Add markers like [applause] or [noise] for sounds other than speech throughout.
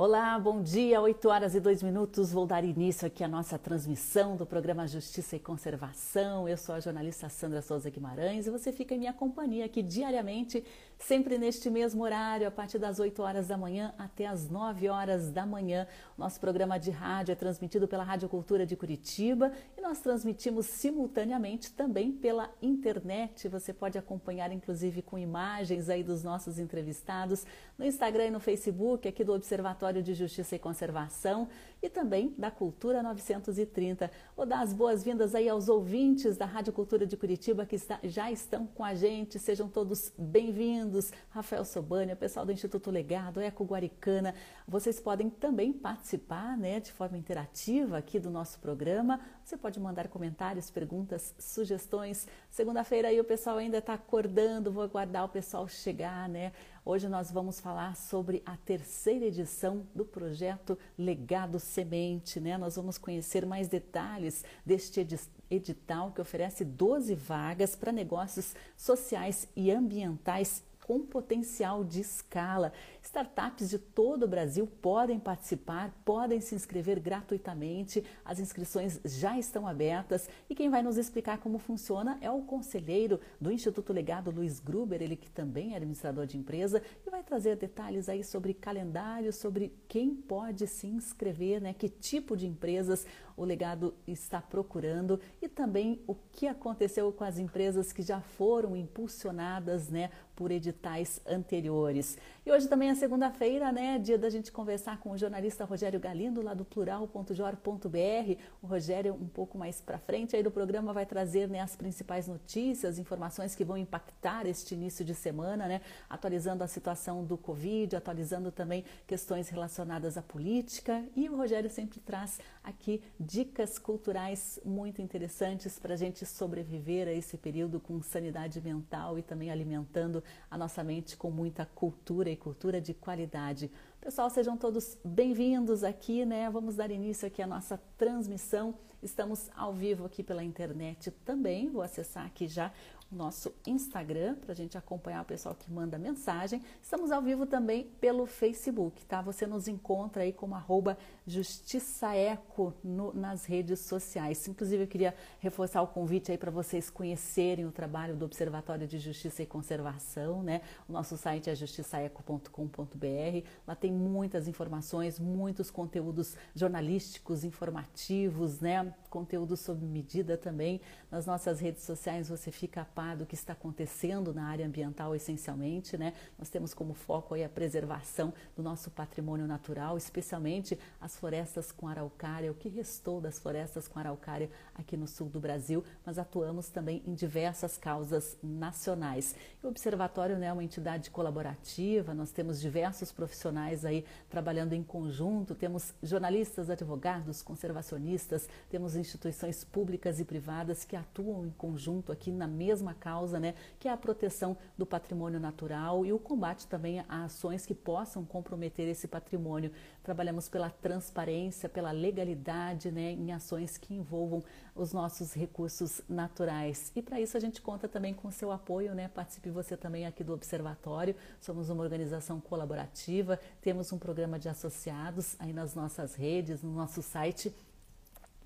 Olá, bom dia, 8 horas e 2 minutos. Vou dar início aqui à nossa transmissão do programa Justiça e Conservação. Eu sou a jornalista Sandra Souza Guimarães e você fica em minha companhia aqui diariamente, sempre neste mesmo horário, a partir das 8 horas da manhã até as 9 horas da manhã. Nosso programa de rádio é transmitido pela Rádio Cultura de Curitiba e nós transmitimos simultaneamente também pela internet. Você pode acompanhar, inclusive, com imagens aí dos nossos entrevistados no Instagram e no Facebook, aqui do Observatório de Justiça e Conservação e também da Cultura 930. Vou dar as boas-vindas aí aos ouvintes da Rádio Cultura de Curitiba que está, já estão com a gente. Sejam todos bem-vindos. Rafael Sobania, pessoal do Instituto Legado, Eco Guaricana. Vocês podem também participar né, de forma interativa aqui do nosso programa. Você pode mandar comentários, perguntas, sugestões. Segunda-feira aí o pessoal ainda está acordando, vou aguardar o pessoal chegar, né? Hoje nós vamos falar sobre a terceira edição do projeto Legado Semente, né? Nós vamos conhecer mais detalhes deste edital que oferece 12 vagas para negócios sociais e ambientais com potencial de escala. Startups de todo o Brasil podem participar, podem se inscrever gratuitamente. As inscrições já estão abertas e quem vai nos explicar como funciona é o conselheiro do Instituto Legado, Luiz Gruber, ele que também é administrador de empresa e vai trazer detalhes aí sobre calendário, sobre quem pode se inscrever, né? Que tipo de empresas o legado está procurando e também o que aconteceu com as empresas que já foram impulsionadas, né, por editais anteriores. E hoje também é segunda-feira, né? Dia da gente conversar com o jornalista Rogério Galindo, lá do plural.jor.br. O Rogério, um pouco mais para frente aí do programa, vai trazer né, as principais notícias, informações que vão impactar este início de semana, né? Atualizando a situação do Covid, atualizando também questões relacionadas à política. E o Rogério sempre traz aqui dicas culturais muito interessantes para a gente sobreviver a esse período com sanidade mental e também alimentando a nossa mente com muita cultura e cultura de qualidade. Pessoal, sejam todos bem-vindos aqui, né? Vamos dar início aqui à nossa transmissão. Estamos ao vivo aqui pela internet também. Vou acessar aqui já nosso Instagram para a gente acompanhar o pessoal que manda mensagem. Estamos ao vivo também pelo Facebook, tá? Você nos encontra aí como arroba justiçaeco no, nas redes sociais. Inclusive, eu queria reforçar o convite aí para vocês conhecerem o trabalho do Observatório de Justiça e Conservação, né? O nosso site é justiçaeco.com.br. Lá tem muitas informações, muitos conteúdos jornalísticos, informativos, né? Conteúdo sob medida também. Nas nossas redes sociais você fica par do que está acontecendo na área ambiental essencialmente, né? Nós temos como foco aí a preservação do nosso patrimônio natural, especialmente as florestas com araucária, o que restou das florestas com araucária aqui no sul do Brasil, mas atuamos também em diversas causas nacionais. o Observatório né, é uma entidade colaborativa, nós temos diversos profissionais aí trabalhando em conjunto, temos jornalistas, advogados, conservacionistas, temos instituições públicas e privadas que atuam em conjunto aqui na mesma causa, né, que é a proteção do patrimônio natural e o combate também a ações que possam comprometer esse patrimônio. Trabalhamos pela transparência, pela legalidade, né, em ações que envolvam os nossos recursos naturais. E para isso a gente conta também com o seu apoio, né? Participe você também aqui do Observatório. Somos uma organização colaborativa, temos um programa de associados aí nas nossas redes, no nosso site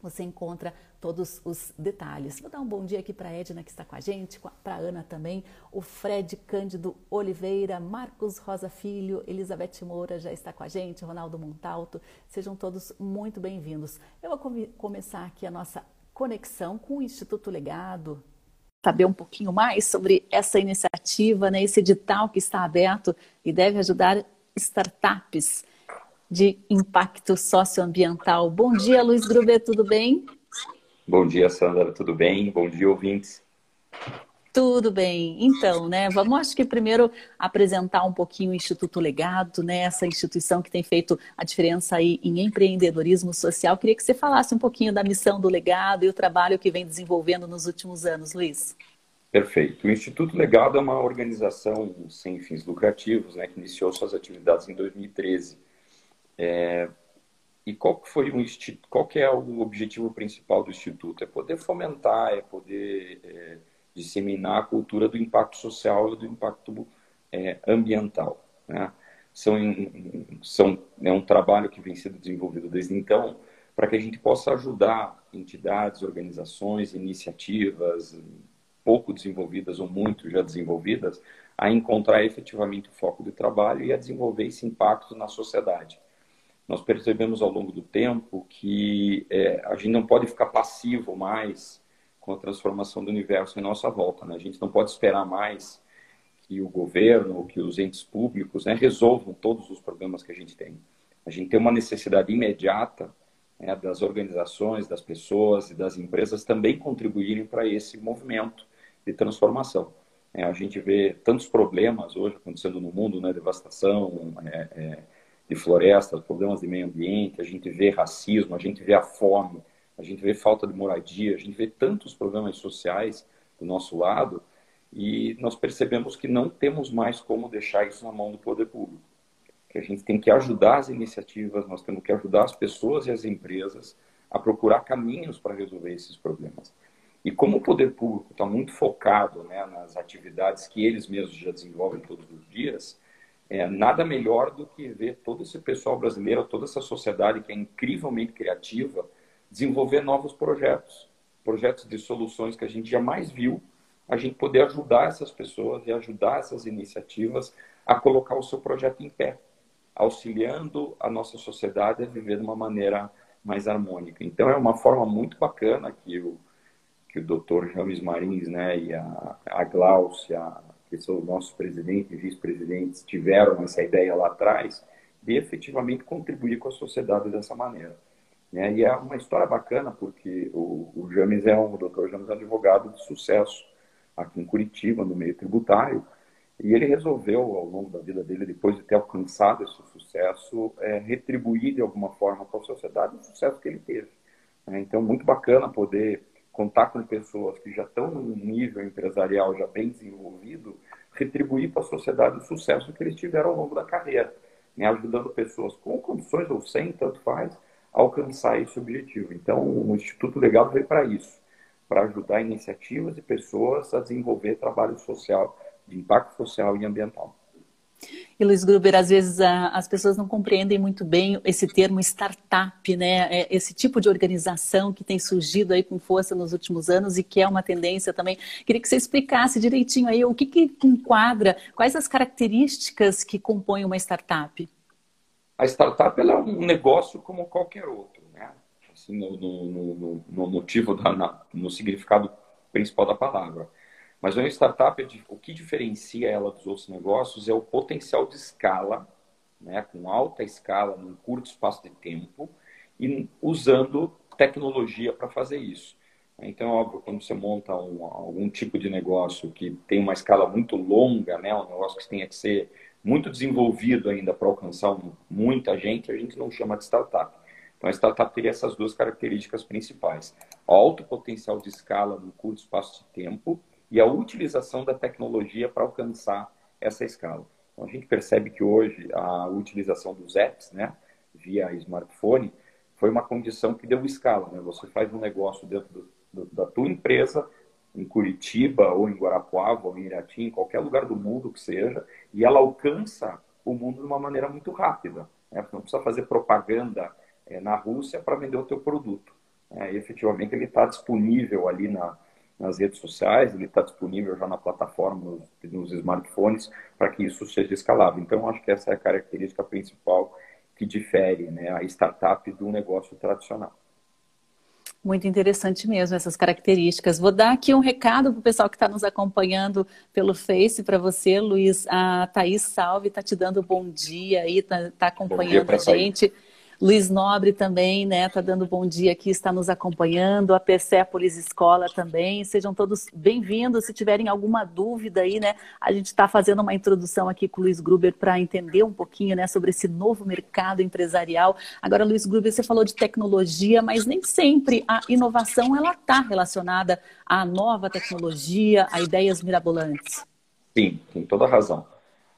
você encontra todos os detalhes. Vou dar um bom dia aqui para a Edna, que está com a gente, para a Ana também, o Fred Cândido Oliveira, Marcos Rosa Filho, Elizabeth Moura já está com a gente, Ronaldo Montalto. Sejam todos muito bem-vindos. Eu vou come começar aqui a nossa conexão com o Instituto Legado, saber um pouquinho mais sobre essa iniciativa, né, esse edital que está aberto e deve ajudar startups de impacto socioambiental. Bom dia, Luiz Gruber, tudo bem? Bom dia, Sandra, tudo bem? Bom dia, ouvintes. Tudo bem. Então, né, vamos acho que primeiro apresentar um pouquinho o Instituto Legado, né, essa instituição que tem feito a diferença aí em empreendedorismo social. Queria que você falasse um pouquinho da missão do Legado e o trabalho que vem desenvolvendo nos últimos anos, Luiz. Perfeito. O Instituto Legado é uma organização sem fins lucrativos, né, que iniciou suas atividades em 2013 é, e qual que foi o qual que é o objetivo principal do instituto? É poder fomentar, é poder é, disseminar a cultura do impacto social e do impacto é, ambiental. Né? São, são é um trabalho que vem sendo desenvolvido desde então para que a gente possa ajudar entidades, organizações, iniciativas pouco desenvolvidas ou muito já desenvolvidas a encontrar efetivamente o foco do trabalho e a desenvolver esse impacto na sociedade. Nós percebemos ao longo do tempo que é, a gente não pode ficar passivo mais com a transformação do universo em nossa volta. Né? A gente não pode esperar mais que o governo, que os entes públicos né, resolvam todos os problemas que a gente tem. A gente tem uma necessidade imediata né, das organizações, das pessoas e das empresas também contribuírem para esse movimento de transformação. É, a gente vê tantos problemas hoje acontecendo no mundo, né, devastação é, é, de florestas, problemas de meio ambiente, a gente vê racismo, a gente vê a fome, a gente vê falta de moradia, a gente vê tantos problemas sociais do nosso lado e nós percebemos que não temos mais como deixar isso na mão do poder público que a gente tem que ajudar as iniciativas, nós temos que ajudar as pessoas e as empresas a procurar caminhos para resolver esses problemas. E como o poder público está muito focado né, nas atividades que eles mesmos já desenvolvem todos os dias, é, nada melhor do que ver todo esse pessoal brasileiro, toda essa sociedade que é incrivelmente criativa, desenvolver novos projetos, projetos de soluções que a gente jamais viu, a gente poder ajudar essas pessoas e ajudar essas iniciativas a colocar o seu projeto em pé auxiliando a nossa sociedade a viver de uma maneira mais harmônica. Então é uma forma muito bacana que o que o Dr. James Marins, né, e a, a Gláucia, que são os nossos presidentes e vice-presidentes, tiveram essa ideia lá atrás de efetivamente contribuir com a sociedade dessa maneira. Né? E é uma história bacana porque o, o James é um, o Dr. James é um advogado de sucesso aqui em Curitiba, no meio tributário, e ele resolveu, ao longo da vida dele, depois de ter alcançado esse sucesso, é, retribuir de alguma forma para a sociedade o sucesso que ele teve. É, então, muito bacana poder contar com pessoas que já estão num nível empresarial já bem desenvolvido, retribuir para a sociedade o sucesso que eles tiveram ao longo da carreira, né, ajudando pessoas com condições ou sem, tanto faz, a alcançar esse objetivo. Então, o Instituto Legal veio para isso, para ajudar iniciativas e pessoas a desenvolver trabalho social de impacto social e ambiental. E Luiz Gruber, às vezes a, as pessoas não compreendem muito bem esse termo startup, né? É esse tipo de organização que tem surgido aí com força nos últimos anos e que é uma tendência também. Queria que você explicasse direitinho aí o que, que enquadra, quais as características que compõem uma startup. A startup é um negócio como qualquer outro, né? Assim, no, no, no, no motivo da, na, no significado principal da palavra mas uma startup, o que diferencia ela dos outros negócios é o potencial de escala, né, com alta escala, num curto espaço de tempo, e usando tecnologia para fazer isso. Então, óbvio, quando você monta um, algum tipo de negócio que tem uma escala muito longa, né, um negócio que tenha que ser muito desenvolvido ainda para alcançar muita gente, a gente não chama de startup. Então, a startup teria essas duas características principais: alto potencial de escala num curto espaço de tempo e a utilização da tecnologia para alcançar essa escala. Então, a gente percebe que hoje a utilização dos apps, né, via smartphone, foi uma condição que deu escala. Né? Você faz um negócio dentro do, do, da tua empresa, em Curitiba, ou em Guarapuava, ou em Irati, em qualquer lugar do mundo que seja, e ela alcança o mundo de uma maneira muito rápida. Né? Não precisa fazer propaganda é, na Rússia para vender o teu produto. É, efetivamente, ele está disponível ali na, nas redes sociais, ele está disponível já na plataforma, nos, nos smartphones, para que isso seja escalável. Então, acho que essa é a característica principal que difere né, a startup do negócio tradicional. Muito interessante mesmo essas características. Vou dar aqui um recado para o pessoal que está nos acompanhando pelo Face para você, Luiz. A Thaís Salve está te dando bom dia aí, está tá acompanhando a gente. Thaís. Luiz Nobre também, né, tá dando bom dia aqui, está nos acompanhando. A Persépolis Escola também. Sejam todos bem-vindos. Se tiverem alguma dúvida aí, né, a gente está fazendo uma introdução aqui com o Luiz Gruber para entender um pouquinho, né, sobre esse novo mercado empresarial. Agora, Luiz Gruber, você falou de tecnologia, mas nem sempre a inovação ela está relacionada à nova tecnologia, a ideias mirabolantes. Sim, tem toda a razão.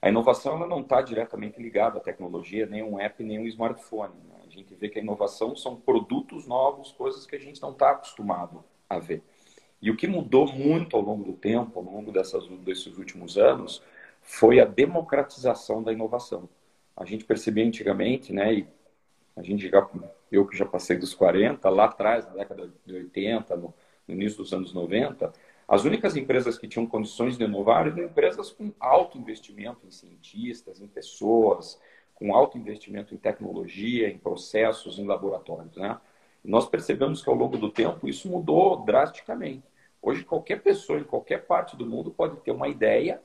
A inovação ela não está diretamente ligada à tecnologia, nem um app, nem um smartphone. Né? Gente vê que a inovação são produtos novos, coisas que a gente não está acostumado a ver. E o que mudou muito ao longo do tempo, ao longo dessas, desses últimos anos, foi a democratização da inovação. a gente percebia antigamente, né, e a gente já, eu que já passei dos 40, lá atrás, na década de 80, no, no início dos anos 90, as únicas empresas que tinham condições de inovar eram empresas com alto investimento em cientistas, em pessoas, com alto investimento em tecnologia, em processos, em laboratórios. Né? Nós percebemos que ao longo do tempo isso mudou drasticamente. Hoje, qualquer pessoa em qualquer parte do mundo pode ter uma ideia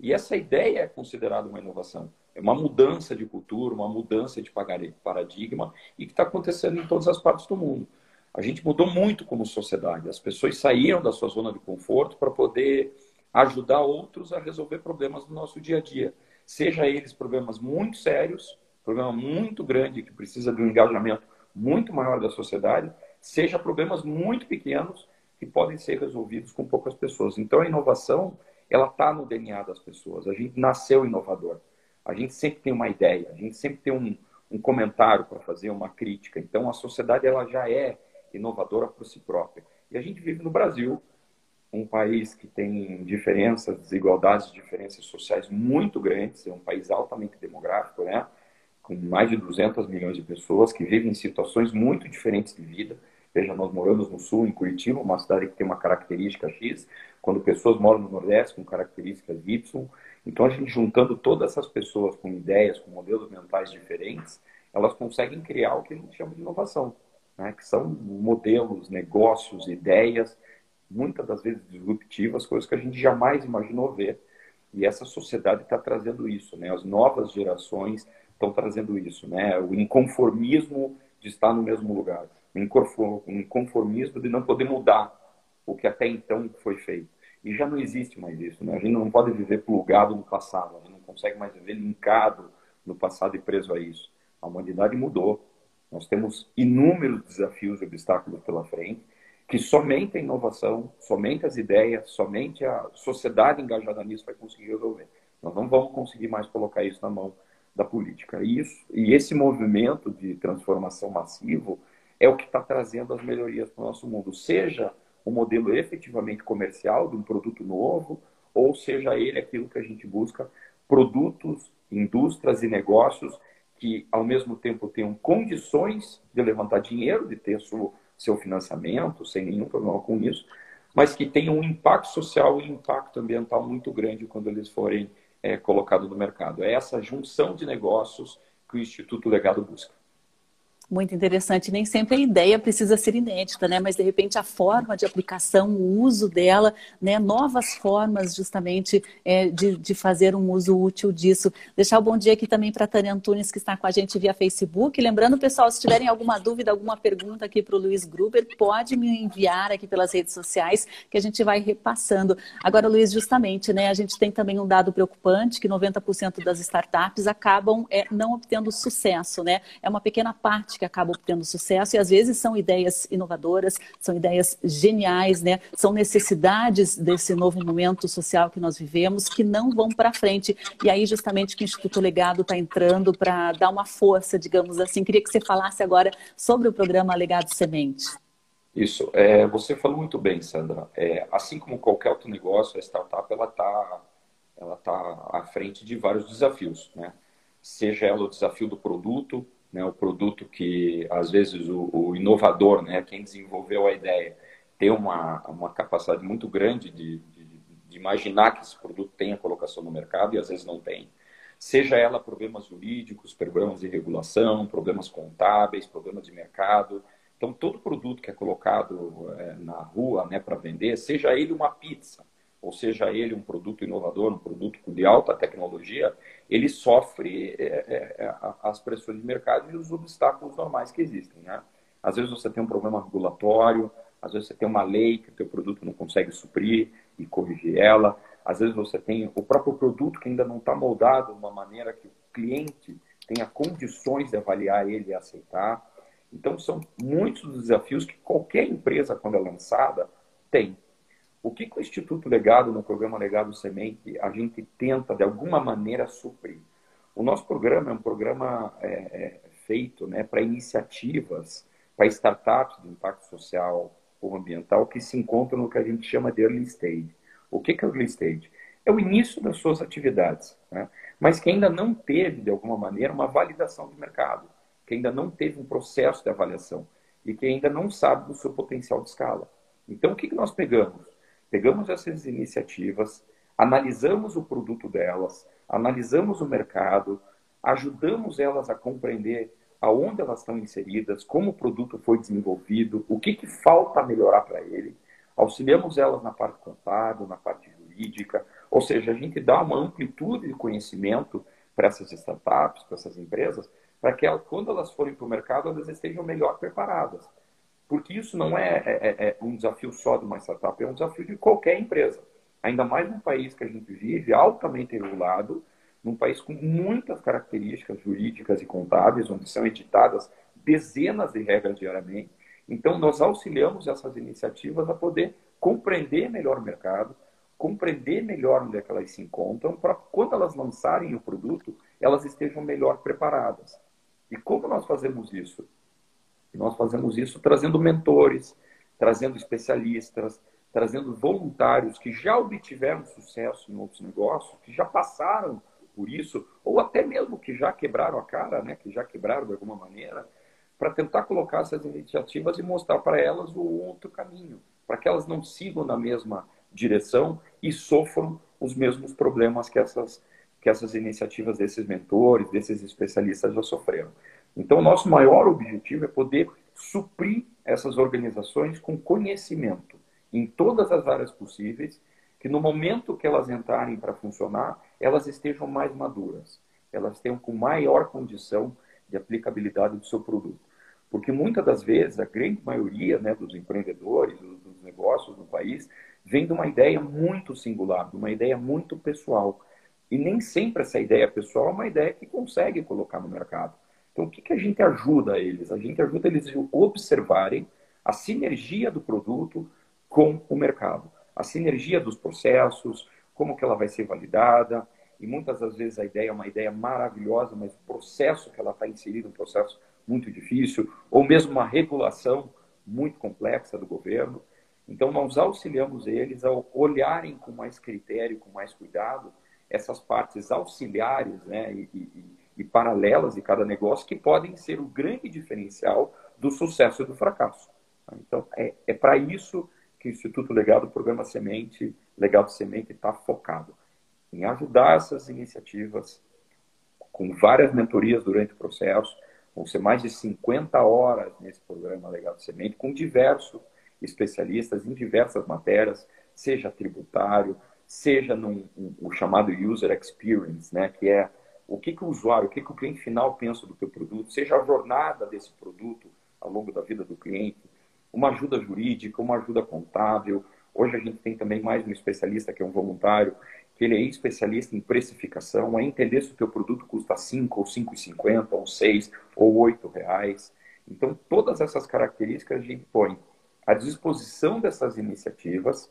e essa ideia é considerada uma inovação. É uma mudança de cultura, uma mudança de paradigma e que está acontecendo em todas as partes do mundo. A gente mudou muito como sociedade. As pessoas saíram da sua zona de conforto para poder ajudar outros a resolver problemas do nosso dia a dia. Seja eles problemas muito sérios, problema muito grande que precisa de um engajamento muito maior da sociedade, seja problemas muito pequenos que podem ser resolvidos com poucas pessoas. Então a inovação, ela está no DNA das pessoas. A gente nasceu inovador. A gente sempre tem uma ideia, a gente sempre tem um, um comentário para fazer, uma crítica. Então a sociedade ela já é inovadora por si própria. E a gente vive no Brasil, um país que tem diferenças, desigualdades, diferenças sociais muito grandes, é um país altamente demográfico, né? com mais de 200 milhões de pessoas que vivem em situações muito diferentes de vida. Veja, nós moramos no sul, em Curitiba, uma cidade que tem uma característica X, quando pessoas moram no Nordeste com características Y. Então, a gente juntando todas essas pessoas com ideias, com modelos mentais diferentes, elas conseguem criar o que a gente chama de inovação né, que são modelos, negócios, ideias, muitas das vezes disruptivas, coisas que a gente jamais imaginou ver. E essa sociedade está trazendo isso, né? As novas gerações estão trazendo isso, né? O inconformismo de estar no mesmo lugar, o inconformismo de não poder mudar o que até então foi feito. E já não existe mais isso, né? A gente não pode viver plugado no passado, a gente não consegue mais viver linkado no passado e preso a isso. A humanidade mudou, nós temos inúmeros desafios e obstáculos pela frente, que somente a inovação, somente as ideias, somente a sociedade engajada nisso vai conseguir resolver. Nós não vamos conseguir mais colocar isso na mão da política. Isso, e esse movimento de transformação massivo é o que está trazendo as melhorias para o nosso mundo, seja o modelo efetivamente comercial de um produto novo, ou seja ele aquilo que a gente busca, produtos, indústrias e negócios que, ao mesmo tempo, tenham condições de levantar dinheiro, de ter seu, seu financiamento, sem nenhum problema com isso, mas que tenham um impacto social e impacto ambiental muito grande quando eles forem é, colocados no mercado. É essa junção de negócios que o Instituto Legado busca. Muito interessante. Nem sempre a ideia precisa ser inédita, né? Mas de repente a forma de aplicação, o uso dela, né? Novas formas justamente é, de, de fazer um uso útil disso. Deixar o um bom dia aqui também para a Tânia Antunes, que está com a gente via Facebook. Lembrando, pessoal, se tiverem alguma dúvida, alguma pergunta aqui para o Luiz Gruber, pode me enviar aqui pelas redes sociais, que a gente vai repassando. Agora, Luiz, justamente, né? A gente tem também um dado preocupante que 90% das startups acabam é, não obtendo sucesso, né? É uma pequena parte que acabam obtendo sucesso e às vezes são ideias inovadoras, são ideias geniais, né? São necessidades desse novo momento social que nós vivemos que não vão para frente. E aí justamente que o Instituto Legado está entrando para dar uma força, digamos assim. Queria que você falasse agora sobre o programa Legado Semente. Isso, é, você falou muito bem, Sandra. É, assim como qualquer outro negócio, a startup ela está ela tá à frente de vários desafios, né? Seja ela o desafio do produto, né, o produto que, às vezes, o, o, inovador, né, quem desenvolveu a ideia, tem uma, uma capacidade muito grande de, de, de imaginar que esse produto tenha colocação no mercado e, às vezes, não tem. Seja ela problemas jurídicos, problemas de regulação, problemas contábeis, problemas de mercado. Então, todo produto que é colocado é, na rua né, para vender, seja ele uma pizza, ou seja ele um produto inovador, um produto de alta tecnologia, ele sofre é, é, é as pressões de mercado e os obstáculos normais que existem. Né? Às vezes você tem um problema regulatório, às vezes você tem uma lei que o teu produto não consegue suprir e corrigir ela, às vezes você tem o próprio produto que ainda não está moldado de uma maneira que o cliente tenha condições de avaliar ele e aceitar. Então, são muitos dos desafios que qualquer empresa, quando é lançada, tem. O que, que o Instituto Legado, no programa Legado Semente, a gente tenta, de alguma maneira, suprir? O nosso programa é um programa é, é, feito né, para iniciativas, para startups de impacto social ou ambiental que se encontram no que a gente chama de early stage. O que, que é early stage? é o início das suas atividades, né? mas que ainda não teve, de alguma maneira, uma validação de mercado, que ainda não teve um processo de avaliação e que ainda não sabe do seu potencial de escala. Então, o que, que nós pegamos? Pegamos essas iniciativas, analisamos o produto delas, analisamos o mercado, ajudamos elas a compreender aonde elas estão inseridas, como o produto foi desenvolvido, o que, que falta melhorar para ele, auxiliamos elas na parte contábil, na parte jurídica, ou seja, a gente dá uma amplitude de conhecimento para essas startups, para essas empresas, para que elas, quando elas forem para o mercado, elas estejam melhor preparadas. Porque isso não é, é, é, é, um desafio só de uma startup, é um desafio de qualquer empresa. Ainda mais num país que a gente vive, altamente regulado, num país com muitas características jurídicas e contábeis, onde são editadas dezenas de regras diariamente. Então, nós auxiliamos essas iniciativas a poder compreender melhor o mercado, compreender melhor onde é que elas se encontram, para quando elas lançarem o produto, elas estejam melhor preparadas. E como nós fazemos isso? Nós fazemos isso trazendo mentores, trazendo especialistas, trazendo voluntários que já obtiveram sucesso em outros negócios, que já passaram por isso, ou até mesmo que já quebraram a cara, né, que já quebraram de alguma maneira, para tentar colocar essas iniciativas e mostrar para elas o outro caminho, para que elas não sigam na mesma direção e sofram os mesmos problemas que essas, que essas iniciativas desses mentores, desses especialistas já sofreram. Então, o nosso maior objetivo é poder suprir essas organizações com conhecimento em todas as áreas possíveis, que no momento que elas entrarem para funcionar, elas estejam mais maduras, elas tenham com maior condição de aplicabilidade do seu produto. Porque muitas das vezes, a grande maioria né, dos empreendedores, dos negócios no país, vem de uma ideia muito singular, de uma ideia muito pessoal. E nem sempre essa ideia pessoal é uma ideia que consegue colocar no mercado. Então, o que, que a gente ajuda eles? A gente ajuda eles a observarem a sinergia do produto com o mercado, a sinergia dos processos, como que ela vai ser validada. E muitas das vezes a ideia é uma ideia maravilhosa, mas o processo que ela está inserida é um processo muito difícil, ou mesmo uma regulação muito complexa do governo. Então, nós auxiliamos eles a olharem com mais critério, com mais cuidado, essas partes auxiliares né, e, e, e paralelas de cada negócio que podem ser o grande diferencial do sucesso e do fracasso. Então, é, é para isso que o Instituto Legado, o programa Semente, Legado Semente, está focado em ajudar essas iniciativas com várias mentorias durante o processo. Vão ser mais de 50 horas nesse programa Legado Semente, com diversos especialistas em diversas matérias, seja tributário, seja no o chamado user experience, né, que é o que, que o usuário, o que, que o cliente final pensa do teu produto, seja a jornada desse produto ao longo da vida do cliente, uma ajuda jurídica, uma ajuda contábil. Hoje a gente tem também mais um especialista que é um voluntário, que ele é especialista em precificação, a entender se o teu produto custa 5 ou 5,50 ou 6 ou 8 reais. Então, todas essas características a gente põe à disposição dessas iniciativas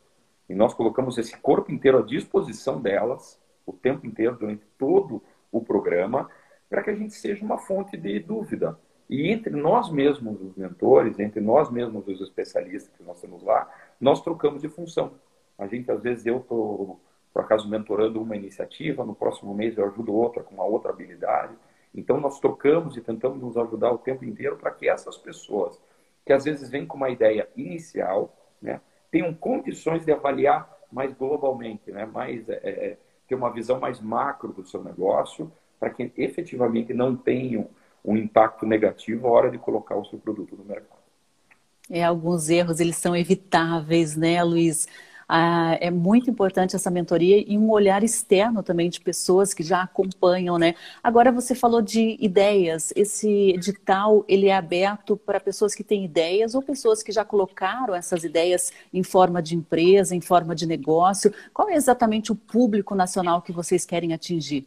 e nós colocamos esse corpo inteiro à disposição delas o tempo inteiro, durante todo o programa, para que a gente seja uma fonte de dúvida. E entre nós mesmos, os mentores, entre nós mesmos, os especialistas que nós temos lá, nós trocamos de função. A gente, às vezes, eu estou, por acaso, mentorando uma iniciativa, no próximo mês eu ajudo outra com uma outra habilidade. Então, nós trocamos e tentamos nos ajudar o tempo inteiro para que essas pessoas que às vezes vem com uma ideia inicial, né, tenham condições de avaliar mais globalmente, né, mais, é, é, ter uma visão mais macro do seu negócio, para que efetivamente não tenham um impacto negativo à hora de colocar o seu produto no mercado. É, alguns erros eles são evitáveis, né, Luiz? Ah, é muito importante essa mentoria e um olhar externo também de pessoas que já acompanham, né? Agora você falou de ideias. Esse edital ele é aberto para pessoas que têm ideias ou pessoas que já colocaram essas ideias em forma de empresa, em forma de negócio. Qual é exatamente o público nacional que vocês querem atingir?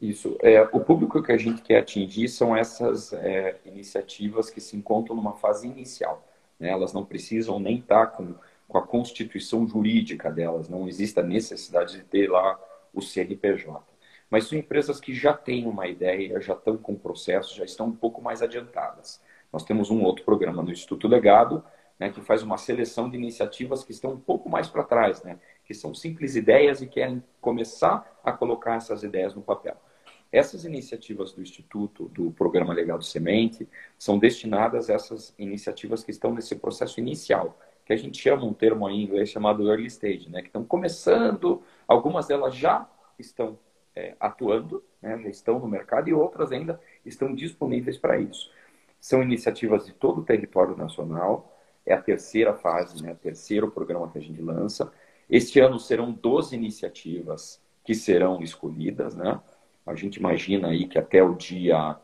Isso. É, o público que a gente quer atingir são essas é, iniciativas que se encontram numa fase inicial. Né? Elas não precisam nem estar com com a constituição jurídica delas, não existe a necessidade de ter lá o CNPJ. Mas são empresas que já têm uma ideia, já estão com o processo, já estão um pouco mais adiantadas. Nós temos um outro programa no Instituto Legado, né, que faz uma seleção de iniciativas que estão um pouco mais para trás, né, que são simples ideias e querem começar a colocar essas ideias no papel. Essas iniciativas do Instituto, do Programa Legal do Semente, são destinadas a essas iniciativas que estão nesse processo inicial, que a gente chama um termo em inglês chamado early stage, né? que estão começando, algumas delas já estão é, atuando, né? já estão no mercado, e outras ainda estão disponíveis para isso. São iniciativas de todo o território nacional, é a terceira fase, né? o terceiro programa que a gente lança. Este ano serão 12 iniciativas que serão escolhidas, né? A gente imagina aí que até o dia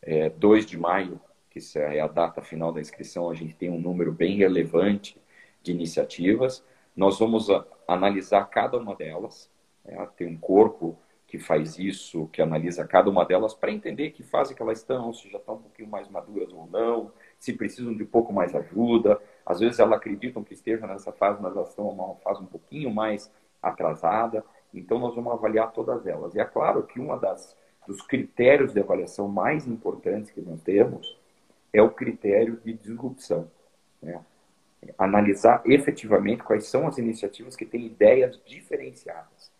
é, 2 de maio, que é a data final da inscrição, a gente tem um número bem relevante de iniciativas. Nós vamos analisar cada uma delas. Né? Tem um corpo que faz isso, que analisa cada uma delas para entender que fase que elas estão, se já estão um pouquinho mais maduras ou não, se precisam de um pouco mais ajuda. Às vezes elas acreditam que estejam nessa fase, mas elas estão numa fase um pouquinho mais atrasada. Então, nós vamos avaliar todas elas. E é claro que uma das dos critérios de avaliação mais importantes que nós temos é o critério de disrupção. Né? Analisar efetivamente quais são as iniciativas que têm ideias diferenciadas,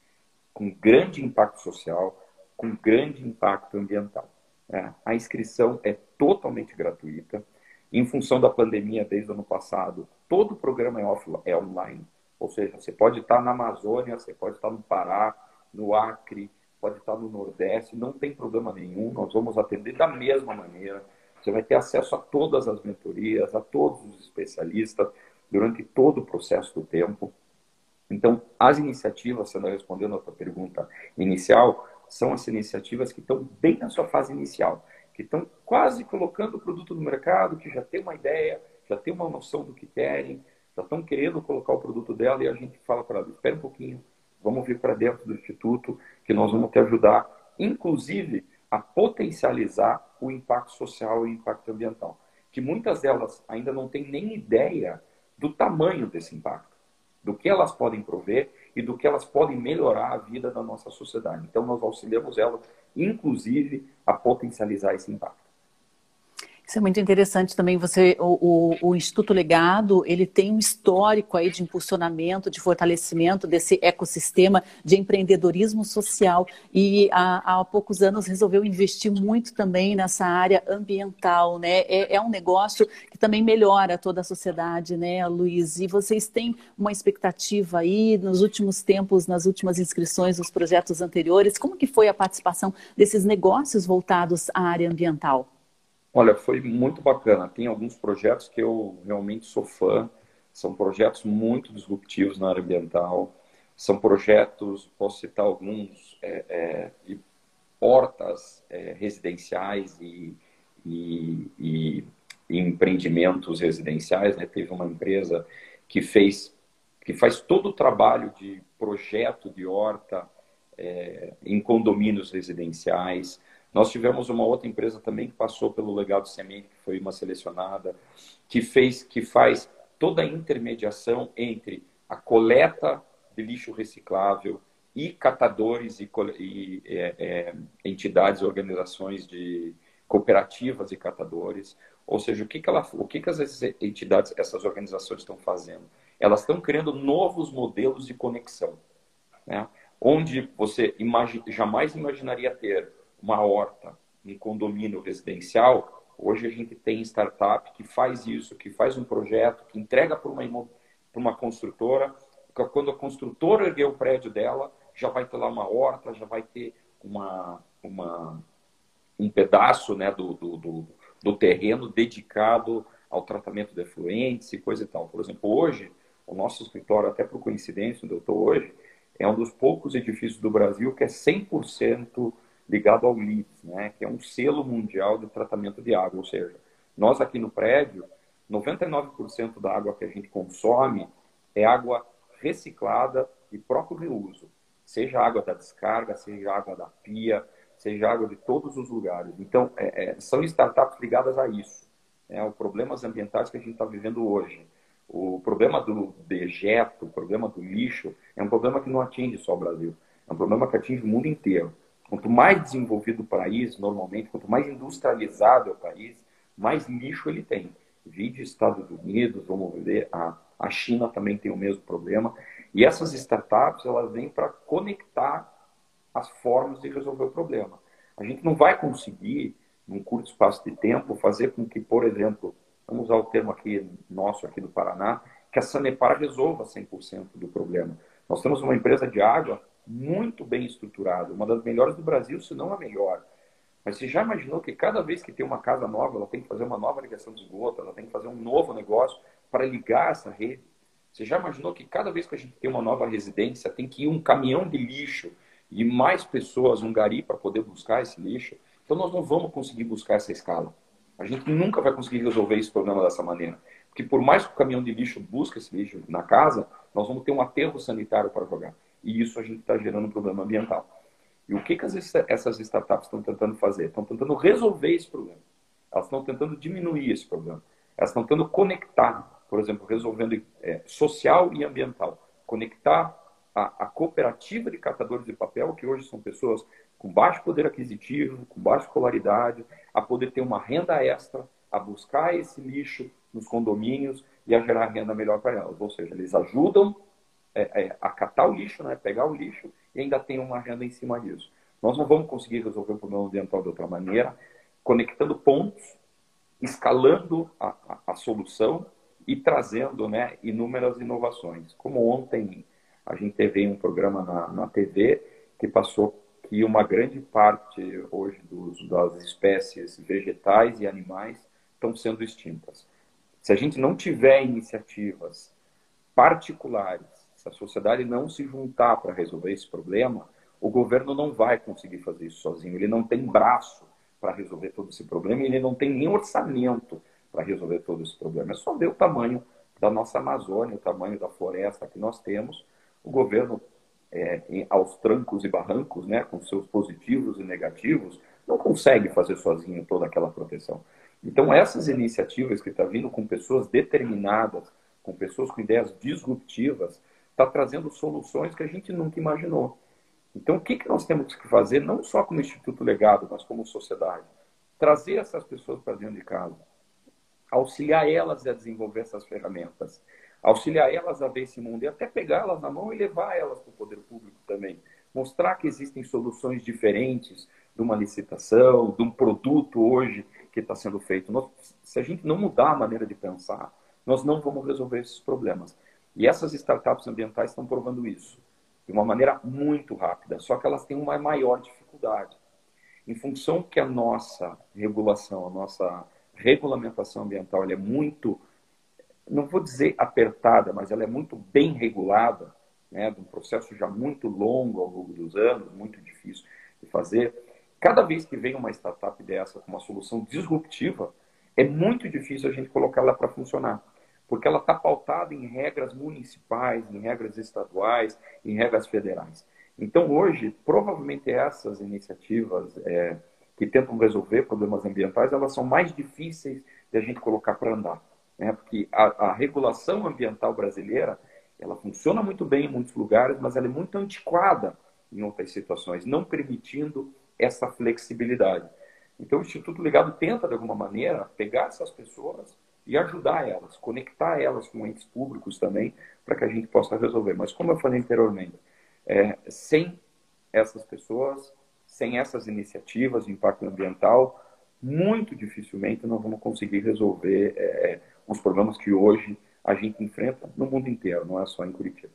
com grande impacto social, com grande impacto ambiental. É, a inscrição é totalmente gratuita. Em função da pandemia, desde o ano passado, todo o programa é, offline, é online. Ou seja, você pode estar na Amazônia, você pode estar no Pará, no Acre, pode estar no Nordeste, não tem problema nenhum, nós vamos atender da mesma maneira. Você vai ter acesso a todas as mentorias, a todos os especialistas, durante todo o processo do tempo. Então, as iniciativas, sendo respondendo a tua pergunta inicial, são as iniciativas que estão bem na sua fase inicial, que estão quase colocando o produto no mercado, que já tem uma ideia, já tem uma noção do que querem, já estão querendo colocar o produto dela e a gente fala para ela, espera um pouquinho, vamos vir para dentro do Instituto, que nós vamos te ajudar, inclusive, a potencializar o impacto social e o impacto ambiental. Que muitas delas ainda não têm nem ideia do tamanho desse impacto, do que elas podem prover e do que elas podem melhorar a vida da nossa sociedade. Então, nós auxiliamos elas, inclusive, a potencializar esse impacto. Isso é muito interessante também. Você, o, o, o, Instituto Legado, ele tem um histórico aí de impulsionamento, de fortalecimento desse ecossistema de empreendedorismo social e há, há poucos anos resolveu investir muito também nessa área ambiental, né? É, é, um negócio que também melhora toda a sociedade, né, Luiz? E vocês têm uma expectativa aí nos últimos tempos, nas últimas inscrições dos projetos anteriores, como que foi a participação desses negócios voltados à área ambiental? Olha, foi muito bacana. Tem alguns projetos que eu realmente sou fã. São projetos muito disruptivos na área ambiental. São projetos, posso citar alguns, é, é, portas é, residenciais e, e, e, e, empreendimentos residenciais. Né? Teve uma empresa que fez, que faz todo o trabalho de projeto de horta é, em condomínios residenciais. Nós tivemos uma outra empresa também que passou pelo legado semente, que foi uma selecionada, que fez, que faz toda a intermediação entre a coleta de lixo reciclável e catadores e, e é, é, entidades, organizações de cooperativas e catadores. Ou seja, o que, que, ela, o que, que essas entidades, essas organizações estão fazendo? Elas estão criando novos modelos de conexão, né? onde você imagi jamais imaginaria ter uma horta, um condomínio residencial, hoje a gente tem startup que faz isso, que faz um projeto, que entrega para uma, uma construtora, quando a construtora erguer o prédio dela, já vai ter lá uma horta, já vai ter uma, uma, um pedaço né, do, do, do, do terreno dedicado ao tratamento de efluentes e coisa e tal. Por exemplo, hoje, o nosso escritório, até por coincidência, onde eu estou hoje, é um dos poucos edifícios do Brasil que é 100% ligado ao LEED, né, que é um selo mundial de tratamento de água. Ou seja, nós aqui no prédio, 99% da água que a gente consome é água reciclada e próprio reuso. Seja água da descarga, seja água da pia, seja água de todos os lugares. Então, é, é, são startups ligadas a isso. Né, os problemas ambientais que a gente está vivendo hoje. O problema do dejeto, o problema do lixo, é um problema que não atinge só o Brasil. É um problema que atinge o mundo inteiro. Quanto mais desenvolvido o país, normalmente, quanto mais industrializado é o país, mais lixo ele tem. Vide Estados Unidos, vamos ver, a, a China também tem o mesmo problema. E essas startups, elas vêm para conectar as formas de resolver o problema. A gente não vai conseguir, num curto espaço de tempo, fazer com que, por exemplo, vamos usar o termo aqui nosso aqui do Paraná, que a Sanepar resolva 100% do problema. Nós temos uma empresa de água muito bem estruturada, uma das melhores do Brasil, se não a melhor. Mas você já imaginou que cada vez que tem uma casa nova, ela tem que fazer uma nova ligação de esgoto, ela tem que fazer um novo negócio para ligar essa rede? Você já imaginou que cada vez que a gente tem uma nova residência, tem que ir um caminhão de lixo e mais pessoas, um gari para poder buscar esse lixo? Então nós não vamos conseguir buscar essa escala. A gente nunca vai conseguir resolver esse problema dessa maneira. Porque por mais que o caminhão de lixo busque esse lixo na casa, nós vamos ter um aterro sanitário para jogar. E isso a gente está gerando um problema ambiental. E o que, que essas startups estão tentando fazer? Estão tentando resolver esse problema. Elas estão tentando diminuir esse problema. Elas estão tentando conectar, por exemplo, resolvendo é, social e ambiental. Conectar a, a, cooperativa de catadores de papel, que hoje são pessoas com baixo poder aquisitivo, com baixa escolaridade, a poder ter uma renda extra, a buscar esse lixo nos condomínios e a gerar renda melhor para elas. Ou seja, eles ajudam é, é, a catar o lixo, né, pegar o lixo e ainda tem uma renda em cima disso. Nós não vamos conseguir resolver o problema ambiental de outra maneira, conectando pontos, escalando a, a, a solução e trazendo né, inúmeras inovações. Como ontem a gente teve um programa na, na TV que passou que uma grande parte hoje dos, das espécies vegetais e animais estão sendo extintas. Se a gente não tiver iniciativas particulares, a sociedade não se juntar para resolver esse problema, o governo não vai conseguir fazer isso sozinho. Ele não tem braço para resolver todo esse problema e ele não tem nem orçamento para resolver todo esse problema. É só ver o tamanho da nossa Amazônia, o tamanho da floresta que nós temos. O governo, é, aos trancos e barrancos, né, com seus positivos e negativos, não consegue fazer sozinho toda aquela proteção. Então, essas iniciativas que estão tá vindo com pessoas determinadas, com pessoas com ideias disruptivas, está trazendo soluções que a gente nunca imaginou. Então, o que, que nós temos que fazer, não só como Instituto Legado, mas como sociedade? Trazer essas pessoas para dentro de casa, auxiliar elas a desenvolver essas ferramentas, auxiliar elas a ver esse mundo e até pegá-las na mão e levar elas para o poder público também. Mostrar que existem soluções diferentes de uma licitação, de um produto hoje que está sendo feito. Nós, se a gente não mudar a maneira de pensar, nós não vamos resolver esses problemas. E essas startups ambientais estão provando isso de uma maneira muito rápida, só que elas têm uma maior dificuldade. Em função que a nossa regulação, a nossa regulamentação ambiental é muito, não vou dizer apertada, mas ela é muito bem regulada, né, de um processo já muito longo ao longo dos anos, muito difícil de fazer. Cada vez que vem uma startup dessa com uma solução disruptiva, é muito difícil a gente colocá-la para funcionar porque ela está pautada em regras municipais, em regras estaduais, em regras federais. Então, hoje, provavelmente essas iniciativas é, que tentam resolver problemas ambientais, elas são mais difíceis de a gente colocar para andar. Né? Porque a, a, regulação ambiental brasileira, ela funciona muito bem em muitos lugares, mas ela é muito antiquada em outras situações, não permitindo essa flexibilidade. Então, o Instituto Ligado tenta, de alguma maneira, pegar essas pessoas e ajudar elas, conectar elas com entes públicos também, para que a gente possa resolver. Mas, como eu falei anteriormente, é, sem essas pessoas, sem essas iniciativas de impacto ambiental, muito dificilmente nós vamos conseguir resolver é, os problemas que hoje a gente enfrenta no mundo inteiro, não é só em Curitiba.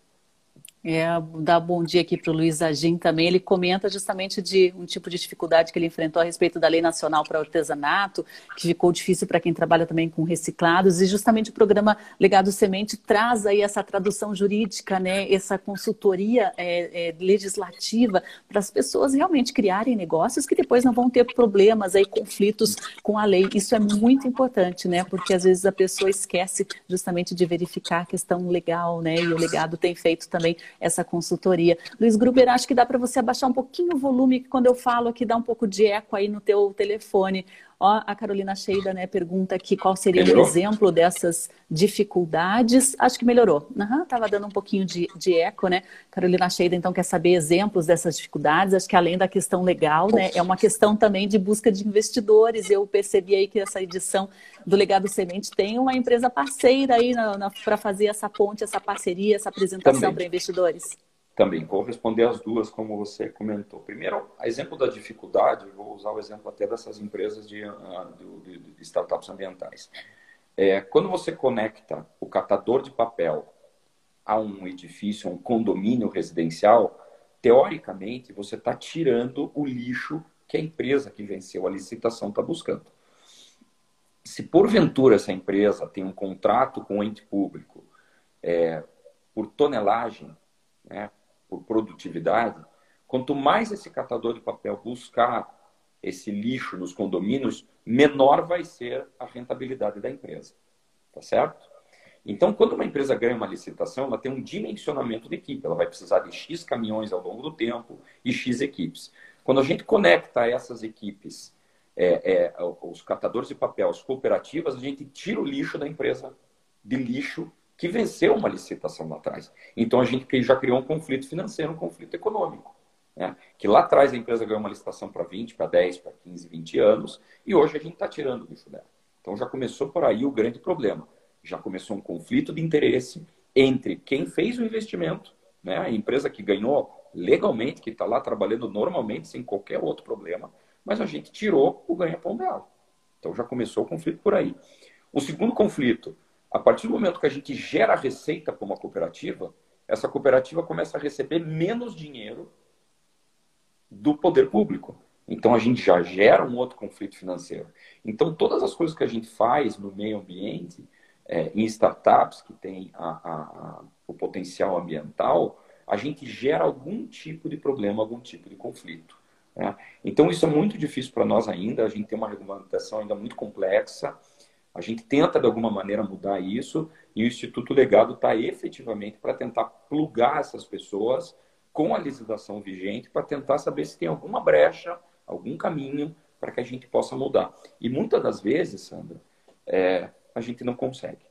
É, dar bom dia aqui para o Luiz Agim também. Ele comenta justamente de um tipo de dificuldade que ele enfrentou a respeito da Lei Nacional para o Artesanato, que ficou difícil para quem trabalha também com reciclados, e justamente o programa Legado Semente traz aí essa tradução jurídica, né, essa consultoria é, é, legislativa para as pessoas realmente criarem negócios que depois não vão ter problemas aí, conflitos com a lei. Isso é muito importante, né, porque às vezes a pessoa esquece justamente de verificar a questão legal, né, e o legado tem feito também essa consultoria. Luiz Gruber, acho que dá para você abaixar um pouquinho o volume, que quando eu falo aqui dá um pouco de eco aí no teu telefone. Ó, a Carolina Sheida né, pergunta aqui qual seria melhorou? um exemplo dessas dificuldades. Acho que melhorou. Estava uhum, dando um pouquinho de, de eco, né? Carolina Sheida, então, quer saber exemplos dessas dificuldades. Acho que além da questão legal, né, é uma questão também de busca de investidores. Eu percebi aí que essa edição do Legado Semente tem uma empresa parceira aí para fazer essa ponte, essa parceria, essa apresentação para investidores. Também vou responder as duas, como você comentou. Primeiro, a exemplo da dificuldade, vou usar o exemplo até dessas empresas de, ah, de, de startups ambientais. É, quando você conecta o catador de papel a um edifício, a um condomínio residencial, teoricamente você está tirando o lixo que a empresa que venceu a licitação está buscando. Se porventura essa empresa tem um contrato com o ente público é, por tonelagem, né, por produtividade, quanto mais esse catador de papel buscar esse lixo nos condomínios, menor vai ser a rentabilidade da empresa. Tá certo? Então, quando uma empresa ganha uma licitação, ela tem um dimensionamento de equipe. Ela vai precisar de X caminhões ao longo do tempo e X equipes. Quando a gente conecta essas equipes, é, é, os catadores de papel, as cooperativas, a gente tira o lixo da empresa de lixo que venceu uma licitação lá atrás. Então a gente já criou um conflito financeiro, um conflito econômico. Né? Que lá atrás a empresa ganhou uma licitação para 20, para 10, para 15, 20 anos, e hoje a gente está tirando o lixo dela. Então já começou por aí o grande problema. Já começou um conflito de interesse entre quem fez o investimento, né? a empresa que ganhou legalmente, que está lá trabalhando normalmente, sem qualquer outro problema, mas a gente tirou o ganha-pão dela. Então já começou o conflito por aí. O segundo conflito, a partir do momento que a gente gera receita para uma cooperativa, essa cooperativa começa a receber menos dinheiro do poder público. Então a gente já gera um outro conflito financeiro. Então todas as coisas que a gente faz no meio ambiente, é, em startups que têm a, a, a, o potencial ambiental, a gente gera algum tipo de problema, algum tipo de conflito. Né? Então isso é muito difícil para nós ainda. A gente tem uma regulamentação ainda muito complexa. A gente tenta, de alguma maneira, mudar isso e o Instituto Legado está efetivamente para tentar plugar essas pessoas com a legislação vigente para tentar saber se tem alguma brecha, algum caminho para que a gente possa mudar. E muitas das vezes, Sandra, é, a gente não consegue.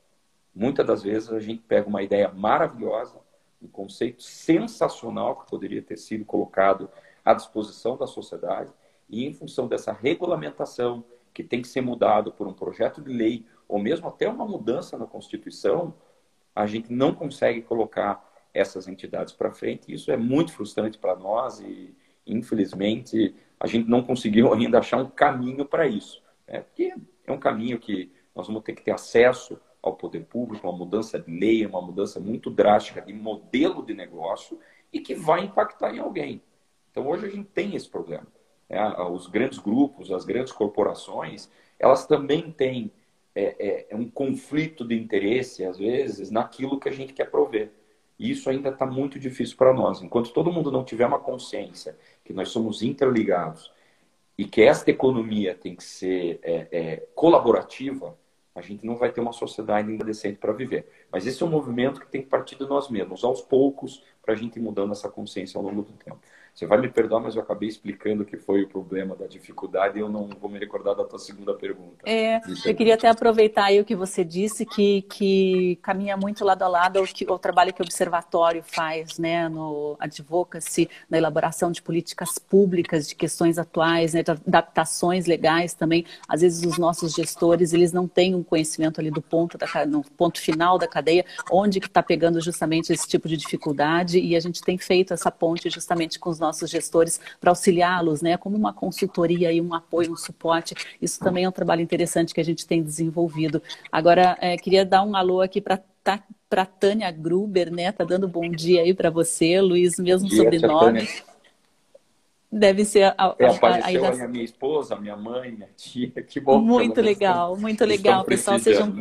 Muitas das vezes a gente pega uma ideia maravilhosa, um conceito sensacional que poderia ter sido colocado à disposição da sociedade e em função dessa regulamentação, que tem que ser mudado por um projeto de lei ou mesmo até uma mudança na Constituição, a gente não consegue colocar essas entidades para frente. Isso é muito frustrante para nós e, infelizmente, a gente não conseguiu [laughs] ainda achar um caminho para isso. Né? Porque é um caminho que nós vamos ter que ter acesso ao poder público, uma mudança de lei, uma mudança muito drástica de modelo de negócio e que vai impactar em alguém. Então, hoje a gente tem esse problema. É, os grandes grupos, as grandes corporações, elas também têm é, é, um conflito de interesse, às vezes, naquilo que a gente quer prover. E isso ainda está muito difícil para nós. Enquanto todo mundo não tiver uma consciência que nós somos interligados e que esta economia tem que ser é, é, colaborativa, a gente não vai ter uma sociedade ainda decente para viver. Mas esse é um movimento que tem que partir de nós mesmos, aos poucos, para a gente ir mudando essa consciência ao longo do tempo. Você vai me perdoar, mas eu acabei explicando que foi o problema da dificuldade e eu não vou me recordar da tua segunda pergunta. É, eu queria até aproveitar aí o que você disse, que, que caminha muito lado a lado o, que, o trabalho que o Observatório faz né, no Advocacy, na elaboração de políticas públicas, de questões atuais, né, de adaptações legais também. Às vezes os nossos gestores, eles não têm um conhecimento ali do ponto, da, no ponto final da cadeia, onde que está pegando justamente esse tipo de dificuldade e a gente tem feito essa ponte justamente com os nossos gestores para auxiliá-los, né, como uma consultoria e um apoio, um suporte. Isso também é um trabalho interessante que a gente tem desenvolvido. Agora, é, queria dar um alô aqui para para Tânia Gruber, né? Tá dando bom dia aí para você, Luiz, mesmo dia, sobrenome. Deve ser a, é, apareceu a, a, a, minha esposa, minha mãe, minha tia, [laughs] que bom. Muito legal, muito legal, pessoal. Sejam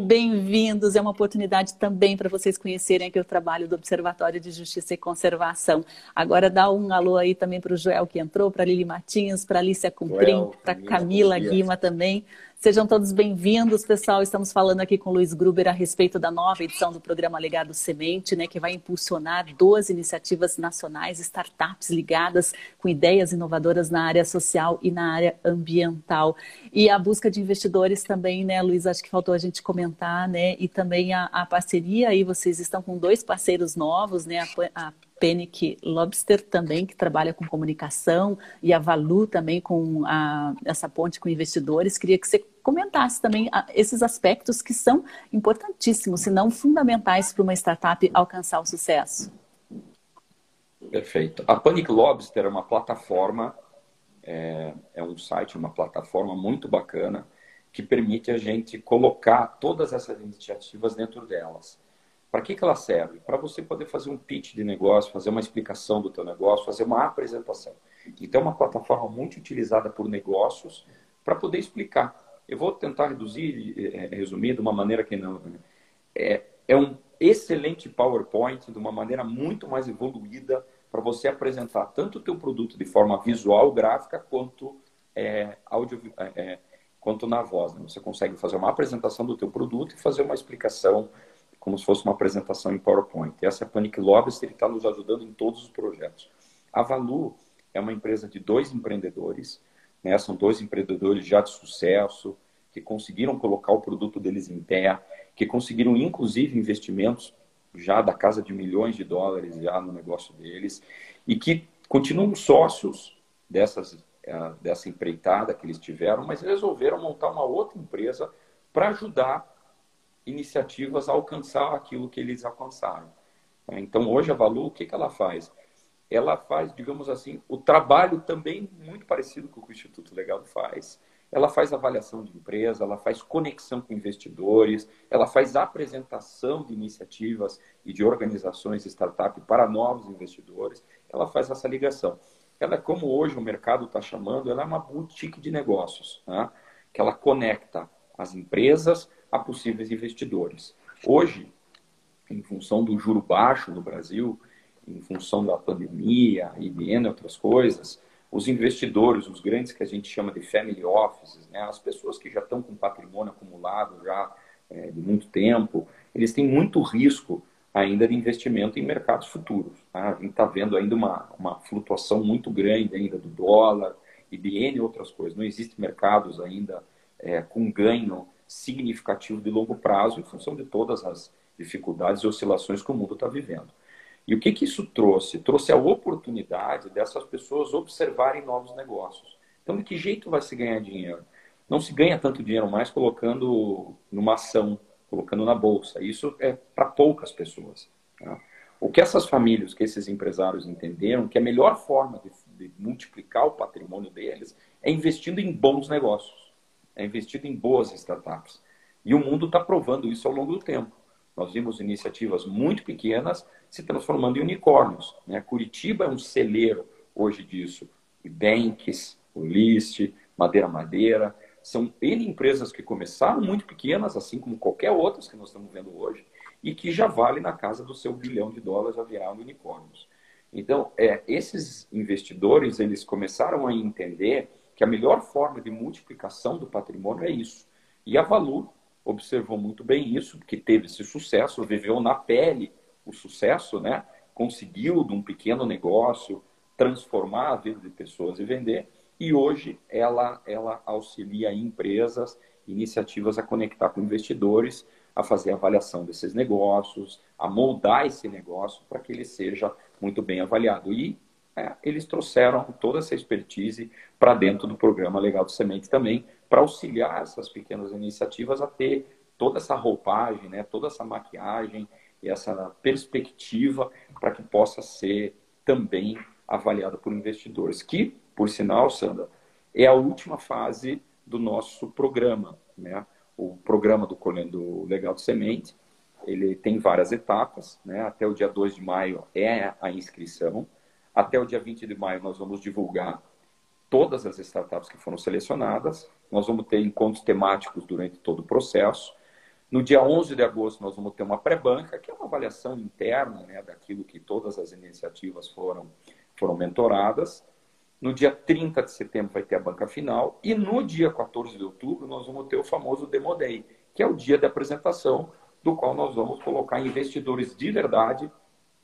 bem-vindos. É uma oportunidade também para vocês conhecerem aqui o trabalho do Observatório de Justiça e Conservação. Agora dá um alô aí também para o Joel que entrou, para Lili Martins, para Alicia Cumprim, para Camila Guima também. Sejam todos bem-vindos, pessoal. Estamos falando aqui com o Luiz Gruber a respeito da nova edição do programa Legado Semente, né, que vai impulsionar duas iniciativas nacionais, startups ligadas com ideias inovadoras na área social e na área ambiental. E a busca de investidores também, né, Luiz, acho que faltou a gente comentar, né, e também a, a parceria aí, vocês estão com dois parceiros novos, né, a, a Penick Lobster também, que trabalha com comunicação, e a Valu também com a, essa ponte com investidores. Queria que você comentasse também a, esses aspectos que são importantíssimos, se não fundamentais para uma startup alcançar o sucesso. Perfeito. A Panic Lobster é uma plataforma, é, é um site, uma plataforma muito bacana que permite a gente colocar todas essas iniciativas dentro delas. Para que, que ela serve? Para você poder fazer um pitch de negócio, fazer uma explicação do teu negócio, fazer uma apresentação. Então, é uma plataforma muito utilizada por negócios para poder explicar. Eu vou tentar reduzir, é, resumir de uma maneira que não... É, é um excelente PowerPoint, de uma maneira muito mais evoluída, para você apresentar tanto o teu produto de forma visual, gráfica, quanto é, audio, é, quanto na voz. Né? Você consegue fazer uma apresentação do teu produto e fazer uma explicação como se fosse uma apresentação em PowerPoint. Essa é a Panic Lobster está nos ajudando em todos os projetos. A Valu é uma empresa de dois empreendedores, né? são dois empreendedores já de sucesso, que conseguiram colocar o produto deles em pé, que conseguiram inclusive investimentos já da casa de milhões de dólares já no negócio deles e que continuam sócios dessas, eh, dessa empreitada que eles tiveram, mas resolveram montar uma outra empresa para ajudar iniciativas a alcançar aquilo que eles alcançaram. Então, hoje a Valu, o que, que ela faz? Ela faz, digamos assim, o trabalho também muito parecido com o que o Instituto Legal faz. Ela faz avaliação de empresa, ela faz conexão com investidores, ela faz apresentação de iniciativas e de organizações startup para novos investidores, ela faz essa ligação. Ela, como hoje o mercado está chamando, ela é uma boutique de negócios, né? que ela conecta as empresas a possíveis investidores. Hoje, em função do juro baixo no Brasil, em função da pandemia e de outras coisas, os investidores, os grandes que a gente chama de family offices, né, as pessoas que já estão com patrimônio acumulado já é, de muito tempo, eles têm muito risco ainda de investimento em mercados futuros. Tá? A gente está vendo ainda uma, uma flutuação muito grande ainda do dólar e de N outras coisas. Não existem mercados ainda é, com ganho significativo de longo prazo em função de todas as dificuldades e oscilações que o mundo está vivendo. E o que, que isso trouxe? Trouxe a oportunidade dessas pessoas observarem novos negócios. Então, de que jeito vai se ganhar dinheiro? Não se ganha tanto dinheiro mais colocando numa ação, colocando na bolsa. Isso é para poucas pessoas. Tá? O que essas famílias, que esses empresários entenderam, que a melhor forma de, de multiplicar o patrimônio deles é investindo em bons negócios é investido em boas startups. E o mundo está provando isso ao longo do tempo. Nós vimos iniciativas muito pequenas se transformando em unicórnios. Né? Curitiba é um celeiro hoje disso. E Banks, o List, Madeira Madeira. São N empresas que começaram muito pequenas, assim como qualquer outras que nós estamos vendo hoje, e que já vale na casa do seu bilhão de dólares a virar unicórnios. Então, é, esses investidores, eles começaram a entender que a melhor forma de multiplicação do patrimônio é isso. E a Valu observou muito bem isso, que teve esse sucesso, viveu na pele o sucesso, né? conseguiu de um pequeno negócio transformar a vida de pessoas e vender. E hoje ela, ela auxilia empresas, iniciativas a conectar com investidores, a fazer a avaliação desses negócios, a moldar esse negócio para que ele seja muito bem avaliado. E é, eles trouxeram toda essa expertise para dentro do programa Legal do Semente também, para auxiliar essas pequenas iniciativas a ter toda essa roupagem, né, toda essa maquiagem e essa perspectiva para que possa ser também avaliada por investidores. Que, por sinal, Sandra, é a última fase do nosso programa. Né? O programa do Colhendo Legal do Semente, ele tem várias etapas. Né? Até o dia 2 de maio é a inscrição. Até o dia 20 de maio, nós vamos divulgar todas as startups que foram selecionadas. Nós vamos ter encontros temáticos durante todo o processo. No dia 11 de agosto, nós vamos ter uma pré-banca, que é uma avaliação interna né, daquilo que todas as iniciativas foram, foram mentoradas. No dia 30 de setembro vai ter a banca final. E no dia 14 de outubro nós vamos ter o famoso Demo Day, que é o dia de apresentação, do qual nós vamos colocar investidores de verdade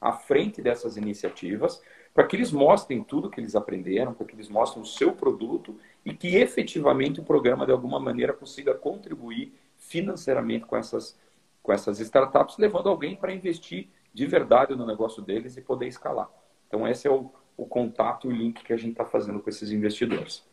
à frente dessas iniciativas, para que eles mostrem tudo que eles aprenderam, para que eles mostrem o seu produto e que efetivamente o programa, de alguma maneira, consiga contribuir financeiramente com essas, com essas startups, levando alguém para investir de verdade no negócio deles e poder escalar. Então, esse é o, o contato e o link que a gente está fazendo com esses investidores.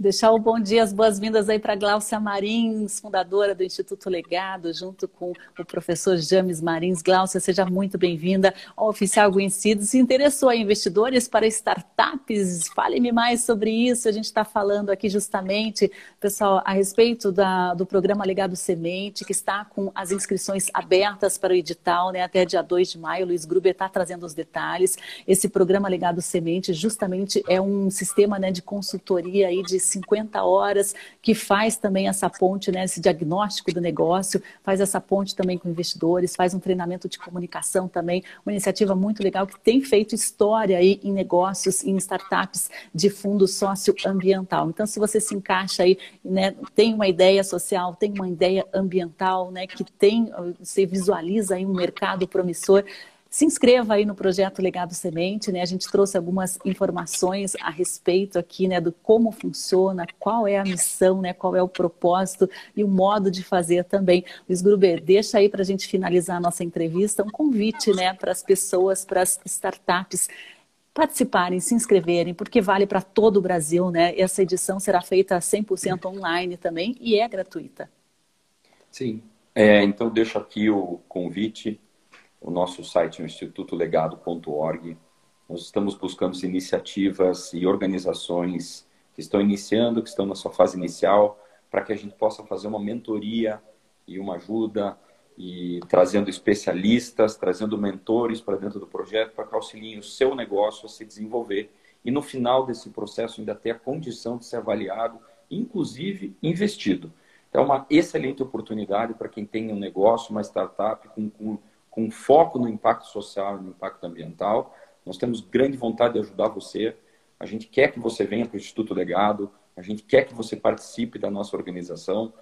Deixar o bom dia, as boas-vindas aí para Glaucia Marins, fundadora do Instituto Legado, junto com o professor James Marins. Glaucia, seja muito bem-vinda ao Oficial Conhecido. Se interessou em investidores para startups? Fale-me mais sobre isso. A gente está falando aqui justamente, pessoal, a respeito da, do programa Legado Semente, que está com as inscrições abertas para o edital, né, até dia 2 de maio. Luiz Gruber está trazendo os detalhes. Esse programa Legado Semente justamente é um sistema né, de consultoria aí de 50 horas, que faz também essa ponte, né, esse diagnóstico do negócio, faz essa ponte também com investidores, faz um treinamento de comunicação também, uma iniciativa muito legal que tem feito história aí em negócios, em startups de fundo socioambiental. Então, se você se encaixa aí, né, tem uma ideia social, tem uma ideia ambiental, né, que tem, você visualiza aí um mercado promissor, se inscreva aí no projeto Legado Semente, né? A gente trouxe algumas informações a respeito aqui, né, do como funciona, qual é a missão, né, qual é o propósito e o modo de fazer também. Luiz Gruber, deixa aí para a gente finalizar a nossa entrevista um convite, né, para as pessoas, para as startups participarem, se inscreverem, porque vale para todo o Brasil, né? Essa edição será feita 100% online também e é gratuita. Sim. É, então deixo aqui o convite o nosso site é o institutolegado.org. Nós estamos buscando iniciativas e organizações que estão iniciando, que estão na sua fase inicial, para que a gente possa fazer uma mentoria e uma ajuda e trazendo especialistas, trazendo mentores para dentro do projeto para que auxiliem o seu negócio a se desenvolver e no final desse processo ainda ter a condição de ser avaliado, inclusive investido. Então, é uma excelente oportunidade para quem tem um negócio, uma startup com, com com foco no impacto social e no impacto ambiental. Nós temos grande vontade de ajudar você. A gente quer que você venha para o Instituto Legado, a gente quer que você participe da nossa organização.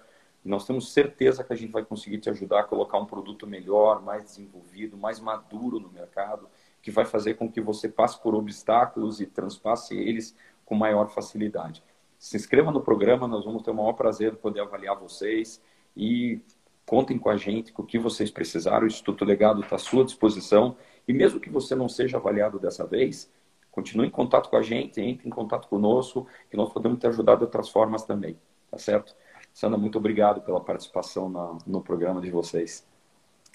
Nós temos certeza que a gente vai conseguir te ajudar a colocar um produto melhor, mais desenvolvido, mais maduro no mercado, que vai fazer com que você passe por obstáculos e transpasse eles com maior facilidade. Se inscreva no programa, nós vamos ter o maior prazer de poder avaliar vocês e Contem com a gente, com o que vocês precisarem. O Instituto Legado está à sua disposição. E mesmo que você não seja avaliado dessa vez, continue em contato com a gente, entre em contato conosco, que nós podemos te ajudar de outras formas também. Tá certo? Sandra, muito obrigado pela participação na, no programa de vocês.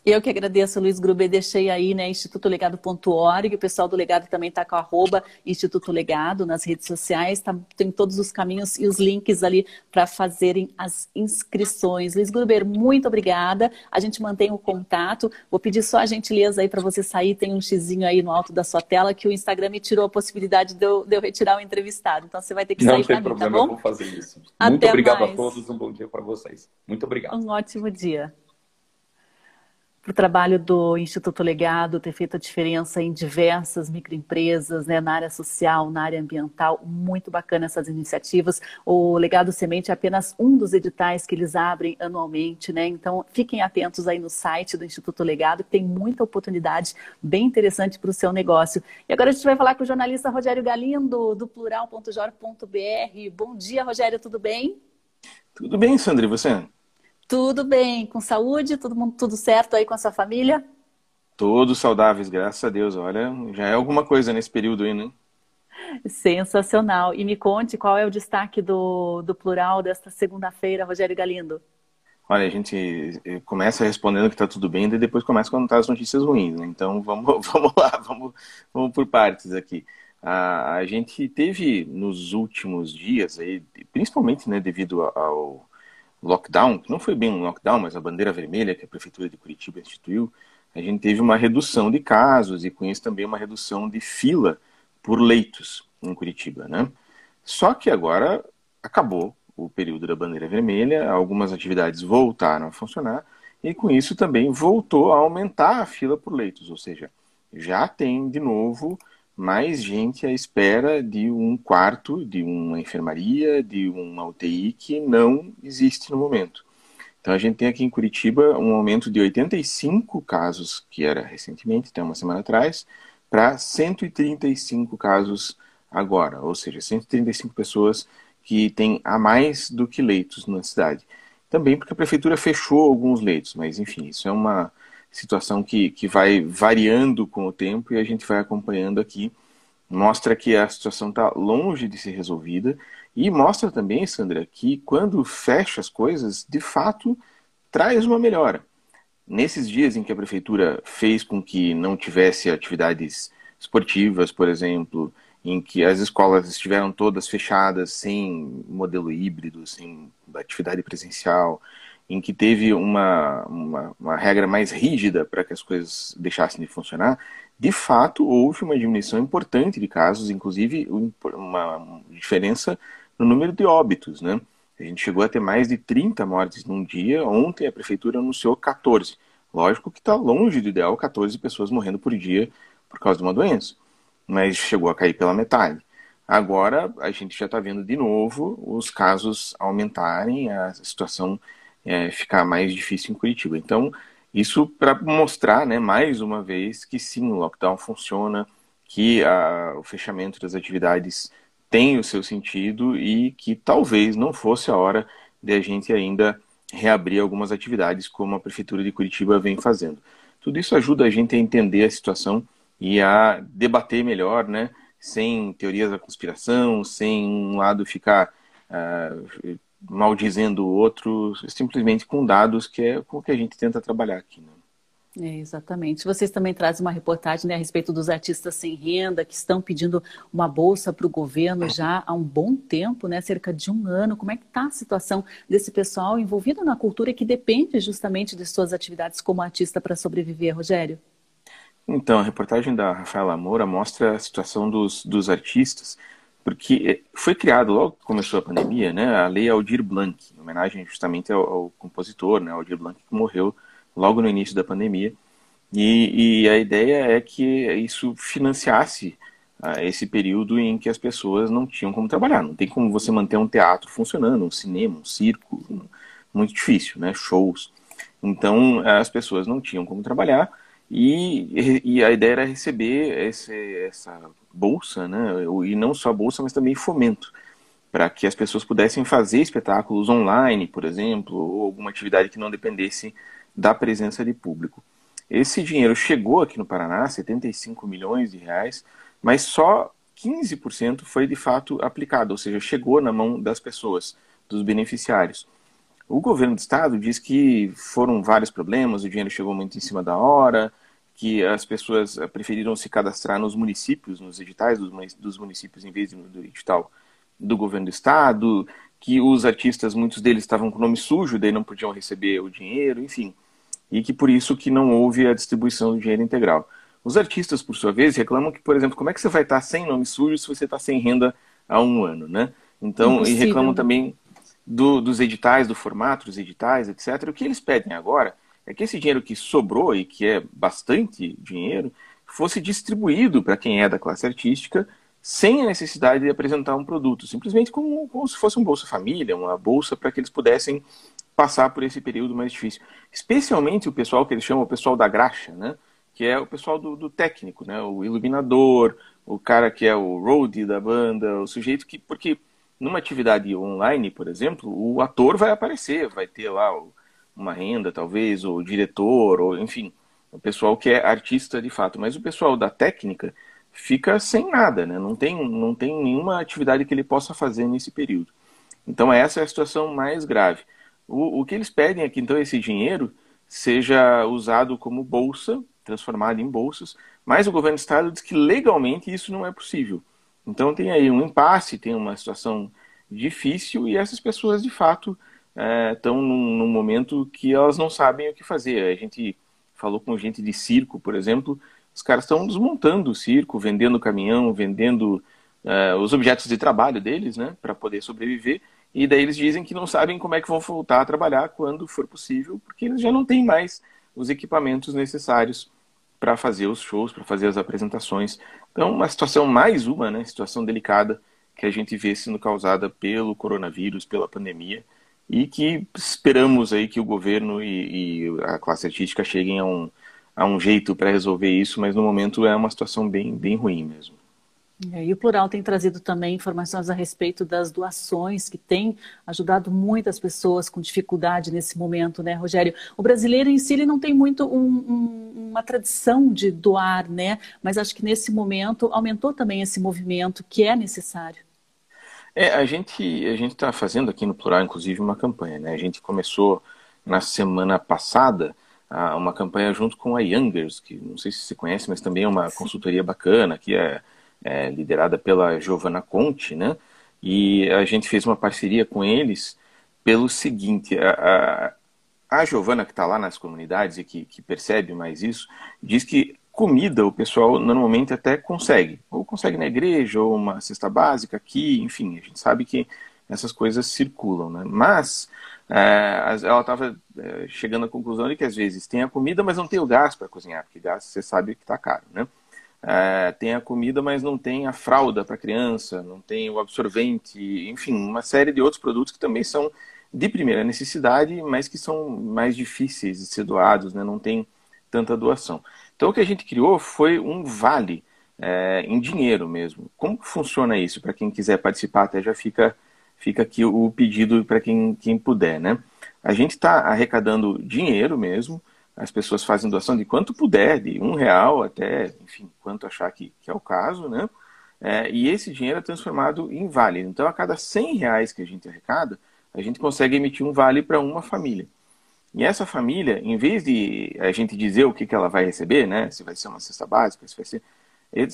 Eu que agradeço, Luiz Gruber, deixei aí, né, institutolegado.org, o pessoal do Legado também está com arroba Instituto Legado nas redes sociais, tá, tem todos os caminhos e os links ali para fazerem as inscrições. Luiz Gruber, muito obrigada, a gente mantém o contato, vou pedir só a gentileza aí para você sair, tem um xizinho aí no alto da sua tela que o Instagram me tirou a possibilidade de eu, de eu retirar o entrevistado, então você vai ter que sair para mim, problema, tá bom? Eu vou fazer isso. Até muito obrigado mais. a todos, um bom dia para vocês. Muito obrigado. Um ótimo dia o trabalho do Instituto Legado ter feito a diferença em diversas microempresas, né, na área social, na área ambiental. Muito bacana essas iniciativas. O Legado Semente é apenas um dos editais que eles abrem anualmente, né? Então, fiquem atentos aí no site do Instituto Legado, que tem muita oportunidade bem interessante para o seu negócio. E agora a gente vai falar com o jornalista Rogério Galindo, do plural.jor.br. Bom dia, Rogério, tudo bem? Tudo bem, Sandra, e você? Tudo bem, com saúde, todo mundo tudo certo aí com a sua família? Todos saudáveis, graças a Deus. Olha, já é alguma coisa nesse período aí, né? Sensacional. E me conte qual é o destaque do, do plural desta segunda-feira, Rogério Galindo. Olha, a gente eh, começa respondendo que está tudo bem, e depois começa a contar as notícias ruins, né? Então [laughs] vamos, vamos lá, vamos, vamos por partes aqui. A, a gente teve nos últimos dias, aí, principalmente né, devido ao, lockdown, que não foi bem um lockdown, mas a bandeira vermelha que a Prefeitura de Curitiba instituiu, a gente teve uma redução de casos e com isso também uma redução de fila por leitos em Curitiba, né? Só que agora acabou o período da bandeira vermelha, algumas atividades voltaram a funcionar e com isso também voltou a aumentar a fila por leitos, ou seja, já tem de novo mais gente à espera de um quarto, de uma enfermaria, de uma UTI que não existe no momento. Então a gente tem aqui em Curitiba um aumento de 85 casos, que era recentemente, até uma semana atrás, para 135 casos agora, ou seja, 135 pessoas que têm a mais do que leitos na cidade. Também porque a prefeitura fechou alguns leitos, mas enfim, isso é uma situação que, que vai variando com o tempo e a gente vai acompanhando aqui. Mostra que a situação está longe de ser resolvida e mostra também, Sandra, que quando fecha as coisas, de fato traz uma melhora. Nesses dias em que a prefeitura fez com que não tivesse atividades esportivas, por exemplo, em que as escolas estiveram todas fechadas, sem modelo híbrido, sem atividade presencial, em que teve uma, uma, uma regra mais rígida para que as coisas deixassem de funcionar, de fato houve uma diminuição importante de casos, inclusive uma diferença no número de óbitos, né? A gente chegou a ter mais de 30 mortes num dia. Ontem a prefeitura anunciou 14. Lógico que está longe do ideal 14 pessoas morrendo por dia por causa de uma doença, mas chegou a cair pela metade. Agora a gente já está vendo de novo os casos aumentarem, a situação é, ficar mais difícil em Curitiba. Então, isso para mostrar, né, mais uma vez, que sim, o lockdown funciona, que a, o fechamento das atividades tem o seu sentido e que talvez não fosse a hora de a gente ainda reabrir algumas atividades como a Prefeitura de Curitiba vem fazendo. Tudo isso ajuda a gente a entender a situação e a debater melhor, né, sem teorias da conspiração, sem um lado ficar uh, maldizendo o outro, simplesmente com dados, que é com o que a gente tenta trabalhar aqui. Né? É, exatamente. Vocês também trazem uma reportagem né, a respeito dos artistas sem renda que estão pedindo uma bolsa para o governo já há um bom tempo, né, cerca de um ano. Como é que está a situação desse pessoal envolvido na cultura que depende justamente de suas atividades como artista para sobreviver, Rogério? Então, a reportagem da Rafaela Moura mostra a situação dos, dos artistas porque eh, foi criado logo que começou a pandemia, né, a lei Aldir Blanc, em homenagem justamente ao, ao compositor, né, Aldir Blanc, que morreu logo no início da pandemia. E, e a ideia é que isso financiasse uh, esse período em que as pessoas não tinham como trabalhar. Não tem como você manter um teatro funcionando, um cinema, um circo, um, muito difícil, né, shows. Então as pessoas não tinham como trabalhar e, e a ideia era receber esse, essa bolsa, né? E não só bolsa, mas também fomento, para que as pessoas pudessem fazer espetáculos online, por exemplo, ou alguma atividade que não dependesse da presença de público. Esse dinheiro chegou aqui no Paraná, 75 milhões de reais, mas só 15% foi de fato aplicado, ou seja, chegou na mão das pessoas, dos beneficiários. O governo do estado diz que foram vários problemas, o dinheiro chegou muito em cima da hora, que as pessoas eh, preferiram se cadastrar nos municípios, nos editais dos municípios, em vez do edital do governo do estado, que os artistas, muitos deles estavam com nome sujo, daí não podiam receber o dinheiro, enfim, e que por isso que não houve a distribuição do dinheiro integral. Os artistas, por sua vez, reclamam que, por exemplo, como é que você vai estar sem nome sujo se você está sem renda há um ano, né? Então, Impossível. e reclamam também do, dos editais, do formato dos editais, etc. O que eles pedem agora é que esse dinheiro que sobrou e que é bastante dinheiro fosse distribuído para quem é da classe artística sem a necessidade de apresentar um produto, simplesmente como, como se fosse um Bolsa Família, uma bolsa para que eles pudessem passar por esse período mais difícil. Especialmente o pessoal que eles chamam o pessoal da graxa, né? que é o pessoal do, do técnico, né? o iluminador, o cara que é o roadie da banda, o sujeito que... Porque numa atividade online, por exemplo, o ator vai aparecer, vai ter lá o uma renda, talvez, ou diretor, ou enfim, o pessoal que é artista de fato. Mas o pessoal da técnica fica sem nada, né? não, tem, não tem nenhuma atividade que ele possa fazer nesse período. Então, essa é a situação mais grave. O, o que eles pedem é que, então, esse dinheiro seja usado como bolsa, transformado em bolsas, mas o governo do estado diz que legalmente isso não é possível. Então, tem aí um impasse, tem uma situação difícil e essas pessoas, de fato, estão é, num, num, momento que elas não sabem o que fazer. A gente falou com gente de circo, por exemplo, os caras estão desmontando o circo, vendendo caminhão, vendendo é, os objetos de trabalho deles, né, para poder sobreviver. E daí eles dizem que não sabem como é que vão voltar a trabalhar quando for possível, porque eles já não têm mais os equipamentos necessários para fazer os shows, para fazer as apresentações Então, uma situação mais uma, né, situação delicada que a gente vê sendo causada pelo coronavírus, pela pandemia, e que esperamos aí que o governo e, e a classe artística cheguem a um, a um jeito para resolver isso, mas no momento é uma situação bem, bem ruim mesmo. É, e o Plural tem trazido também informações a respeito das doações, que tem ajudado muitas pessoas com dificuldade nesse momento, né, Rogério? O brasileiro em si não tem muito um, um, uma tradição de doar, né? Mas acho que nesse momento aumentou também esse movimento que é necessário. É, a gente a gente está fazendo aqui no Plural, inclusive, uma campanha, né? A gente começou na semana passada uma campanha junto com a Youngers, que não sei se você conhece, mas também é uma consultoria bacana, que é é, liderada pela Giovanna Conte, né? E a gente fez uma parceria com eles pelo seguinte: a, a, a Giovana, que está lá nas comunidades e que, que percebe mais isso, diz que comida o pessoal normalmente até consegue. Ou consegue na igreja, ou uma cesta básica aqui, enfim, a gente sabe que essas coisas circulam, né? Mas é, ela estava é, chegando à conclusão de que às vezes tem a comida, mas não tem o gás para cozinhar, porque gás você sabe que está caro, né? é, tem a comida, mas não tem a fralda para criança, não tem o absorvente, enfim, uma série de outros produtos que também são de primeira necessidade, mas que são mais difíceis de ser doados, né? não tem tanta doação. Então o que a gente criou foi um vale é, em dinheiro mesmo. Como funciona isso? Para quem quiser participar, até já fica, fica aqui o pedido para quem, quem puder. Né? A gente está arrecadando dinheiro mesmo, as pessoas fazem doação de quanto puder, de um real até, enfim, quanto achar que, que é o caso, né? É, e esse dinheiro é transformado em vale. Então, a cada 100 reais que a gente arrecada, a gente consegue emitir um vale para uma família. E essa família, em vez de a gente dizer o que, que ela vai receber, né? Se vai ser uma cesta básica, se vai ser.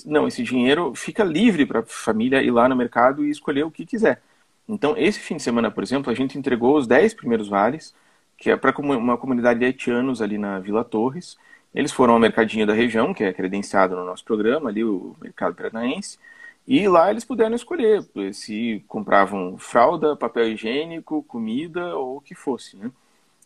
Não, esse dinheiro fica livre para a família ir lá no mercado e escolher o que quiser. Então, esse fim de semana, por exemplo, a gente entregou os 10 primeiros vales que é para uma comunidade de haitianos ali na Vila Torres. Eles foram ao mercadinho da região, que é credenciado no nosso programa, ali o mercado paranaense, e lá eles puderam escolher se compravam fralda, papel higiênico, comida ou o que fosse, né?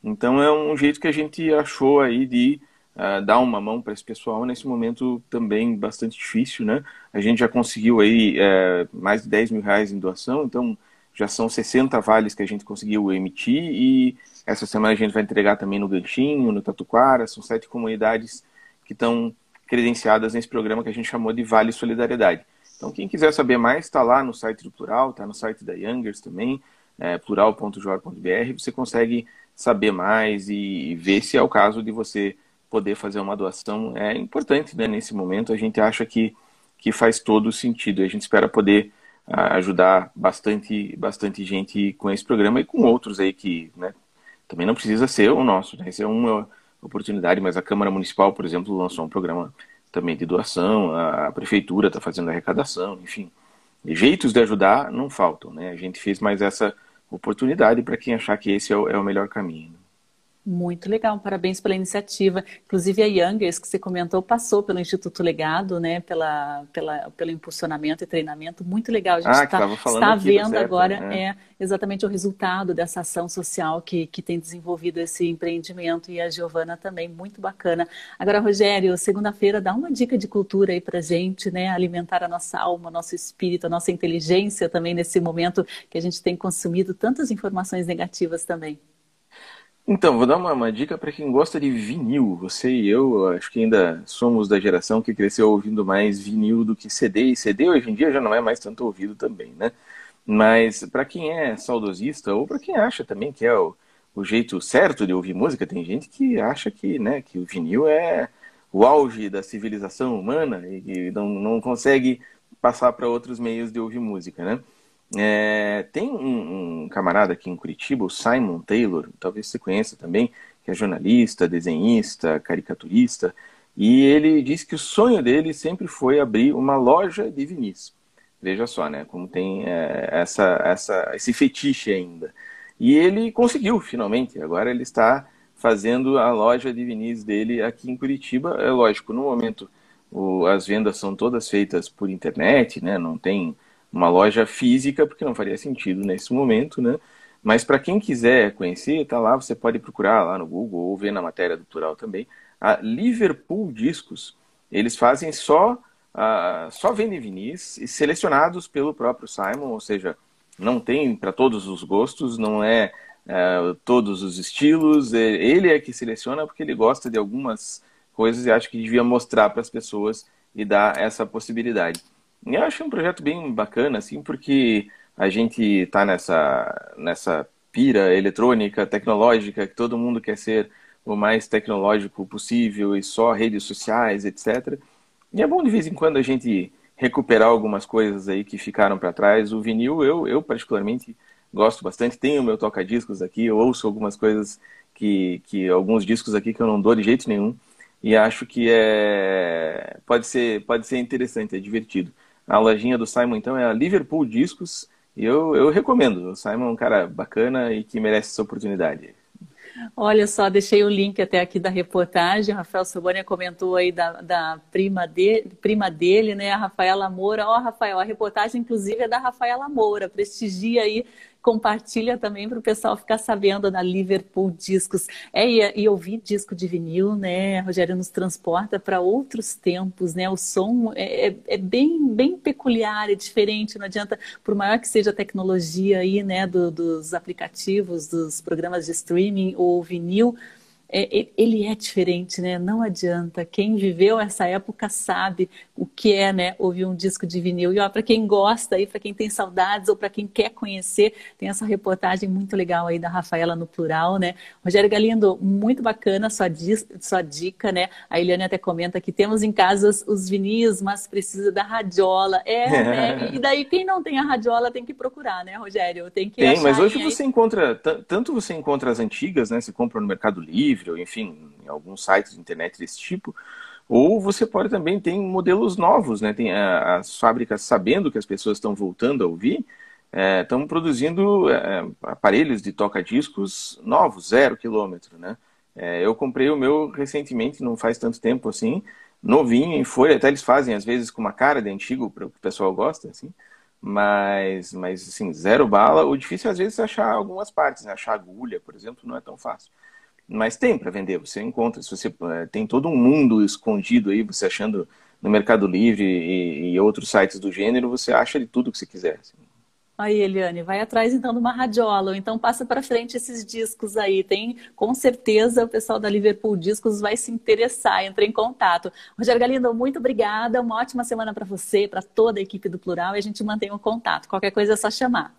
Então é um jeito que a gente achou aí de uh, dar uma mão para esse pessoal nesse momento também bastante difícil, né? A gente já conseguiu aí uh, mais de 10 mil reais em doação, então já são 60 vales que a gente conseguiu emitir e essa semana a gente vai entregar também no Ganchinho, no Tatuquara, são sete comunidades que estão credenciadas nesse programa que a gente chamou de Vale Solidariedade. Então, quem quiser saber mais, está lá no site do Plural, está no site da Youngers também, é, plural.jor.br, você consegue saber mais e ver se é o caso de você poder fazer uma doação. É importante, né, nesse momento, a gente acha que, que faz todo sentido. A gente espera poder uh, ajudar bastante, bastante gente com esse programa e com outros aí que né, também não precisa ser o nosso, né? Essa é uma oportunidade, mas a Câmara Municipal, por exemplo, lançou um programa também de doação, a Prefeitura está fazendo arrecadação, enfim. Jeitos de ajudar não faltam, né? A gente fez mais essa oportunidade para quem achar que esse é o, é o melhor caminho. Muito legal, parabéns pela iniciativa. Inclusive a Youngers, que você comentou, passou pelo Instituto Legado, né? Pela, pela, pelo impulsionamento e treinamento. Muito legal. A gente ah, tá, está vendo agora né? é, exatamente o resultado dessa ação social que, que tem desenvolvido esse empreendimento e a Giovana também, muito bacana. Agora, Rogério, segunda-feira, dá uma dica de cultura aí pra gente, né? Alimentar a nossa alma, nosso espírito, a nossa inteligência também nesse momento que a gente tem consumido tantas informações negativas também. Então, vou dar uma, uma dica para quem gosta de vinil. Você e eu, acho que ainda somos da geração que cresceu ouvindo mais vinil do que CD, e CD hoje em dia já não é mais tanto ouvido também, né? Mas para quem é saudosista, ou para quem acha também que é o, o jeito certo de ouvir música, tem gente que acha que, né, que o vinil é o auge da civilização humana e que não, não consegue passar para outros meios de ouvir música, né? É, tem um, um, camarada aqui em Curitiba, o Simon Taylor, talvez você conheça também, que é jornalista, desenhista, caricaturista, e ele disse que o sonho dele sempre foi abrir uma loja de vinis. Veja só, né, como tem é, essa, essa, esse fetiche ainda. E ele conseguiu, finalmente. Agora ele está fazendo a loja de vinis dele aqui em Curitiba. É lógico, no momento o, as vendas são todas feitas por internet, né, não tem uma loja física, porque não faria sentido nesse momento, né? Mas para quem quiser conhecer, tá lá, você pode procurar lá no Google ou ver na matéria do Plural também. A Liverpool Discos, eles fazem só uh, só vinis selecionados pelo próprio Simon, ou seja, não tem para todos os gostos, não é uh, todos os estilos. Ele é que seleciona porque ele gosta de algumas coisas e acho que devia mostrar para as pessoas e dar essa possibilidade. Eu acho um projeto bem bacana, assim, porque a gente está nessa, nessa pira eletrônica, tecnológica, que todo mundo quer ser o mais tecnológico possível e só redes sociais, etc. E é bom de vez em quando a gente recuperar algumas coisas aí que ficaram para trás. O vinil, eu, eu particularmente gosto bastante. Tenho meu toca-discos aqui, eu ouço algumas coisas que, que alguns discos aqui que eu não dou de jeito nenhum e acho que é pode ser pode ser interessante, é divertido. A lojinha do Simon então é a Liverpool Discos e eu, eu recomendo. O Simon é um cara bacana e que merece essa oportunidade. Olha só, deixei o link até aqui da reportagem. Rafael Sobania comentou aí da, da prima, de, prima dele, né? A Rafaela Moura. Ó, oh, Rafael, a reportagem, inclusive, é da Rafaela Moura. Prestigia aí compartilha também para o pessoal ficar sabendo da Liverpool Discos. É, e, e ouvir disco de vinil, né, Rogério, nos transporta para outros tempos, né? O som é, é, é, bem, bem peculiar, é diferente, não adianta, por maior que seja a tecnologia aí, né, do, dos aplicativos, dos programas de streaming ou vinil, é, ele é diferente, né? Não adianta. Quem viveu essa época sabe o que é, né? Ouvir um disco de vinil. E ó, para quem gosta aí, para quem tem saudades ou para quem quer conhecer, tem essa reportagem muito legal aí da Rafaela no plural, né? Rogério Galindo, muito bacana sua, sua dica, né? A Eliane até comenta que temos em casa os, os vinis, mas precisa da radiola. É, [laughs] né? E daí quem não tem a radiola tem que procurar, né, Rogério? Tem que Tem, mas hoje você encontra, tanto você encontra as antigas, né? Você compra no Mercado Livre livre, ou enfim, em alguns sites de internet desse tipo. Ou você pode também ter modelos novos, né? Tem as fábricas sabendo que as pessoas estão voltando a ouvir, é, estão produzindo é, aparelhos de toca-discos novos, zero quilômetro, né? É, eu comprei o meu recentemente, não faz tanto tempo assim, novinho em folha, até eles fazem às vezes com uma cara de antigo, para o pessoal gosta, assim, mas, mas assim, zero bala. O difícil às vezes é achar algumas partes, né? achar agulha, por exemplo, não é tão fácil. Mas tem para vender, você encontra. Se você é, tem todo um mundo escondido aí, você achando no Mercado Livre e, e outros sites do gênero, você acha de tudo que você quiser. Assim. Aí, Eliane, vai atrás então de uma radiola, então passa para frente esses discos aí. Tem, com certeza, o pessoal da Liverpool Discos vai se interessar, entre em contato. Rogério Galindo, muito obrigada, uma ótima semana para você, para toda a equipe do Plural, e a gente mantém o contato. Qualquer coisa é só chamar.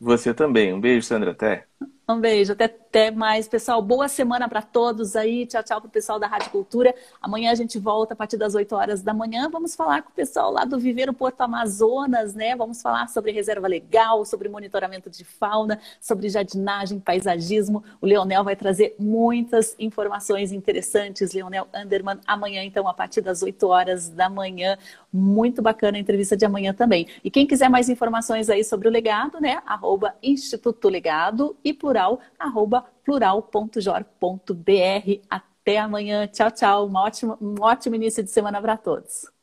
Você também. Um beijo, Sandra. Até. Um beijo, até, até mais, pessoal. Boa semana para todos aí. Tchau, tchau para o pessoal da Rádio Cultura. Amanhã a gente volta a partir das 8 horas da manhã. Vamos falar com o pessoal lá do Viveiro Porto Amazonas, né? Vamos falar sobre reserva legal, sobre monitoramento de fauna, sobre jardinagem, paisagismo. O Leonel vai trazer muitas informações interessantes. Leonel Anderman, amanhã, então, a partir das 8 horas da manhã. Muito bacana a entrevista de amanhã também. E quem quiser mais informações aí sobre o legado, né? Arroba Instituto Legado e plural, arroba plural.jor.br. Até amanhã. Tchau, tchau. Um ótimo, um ótimo início de semana para todos.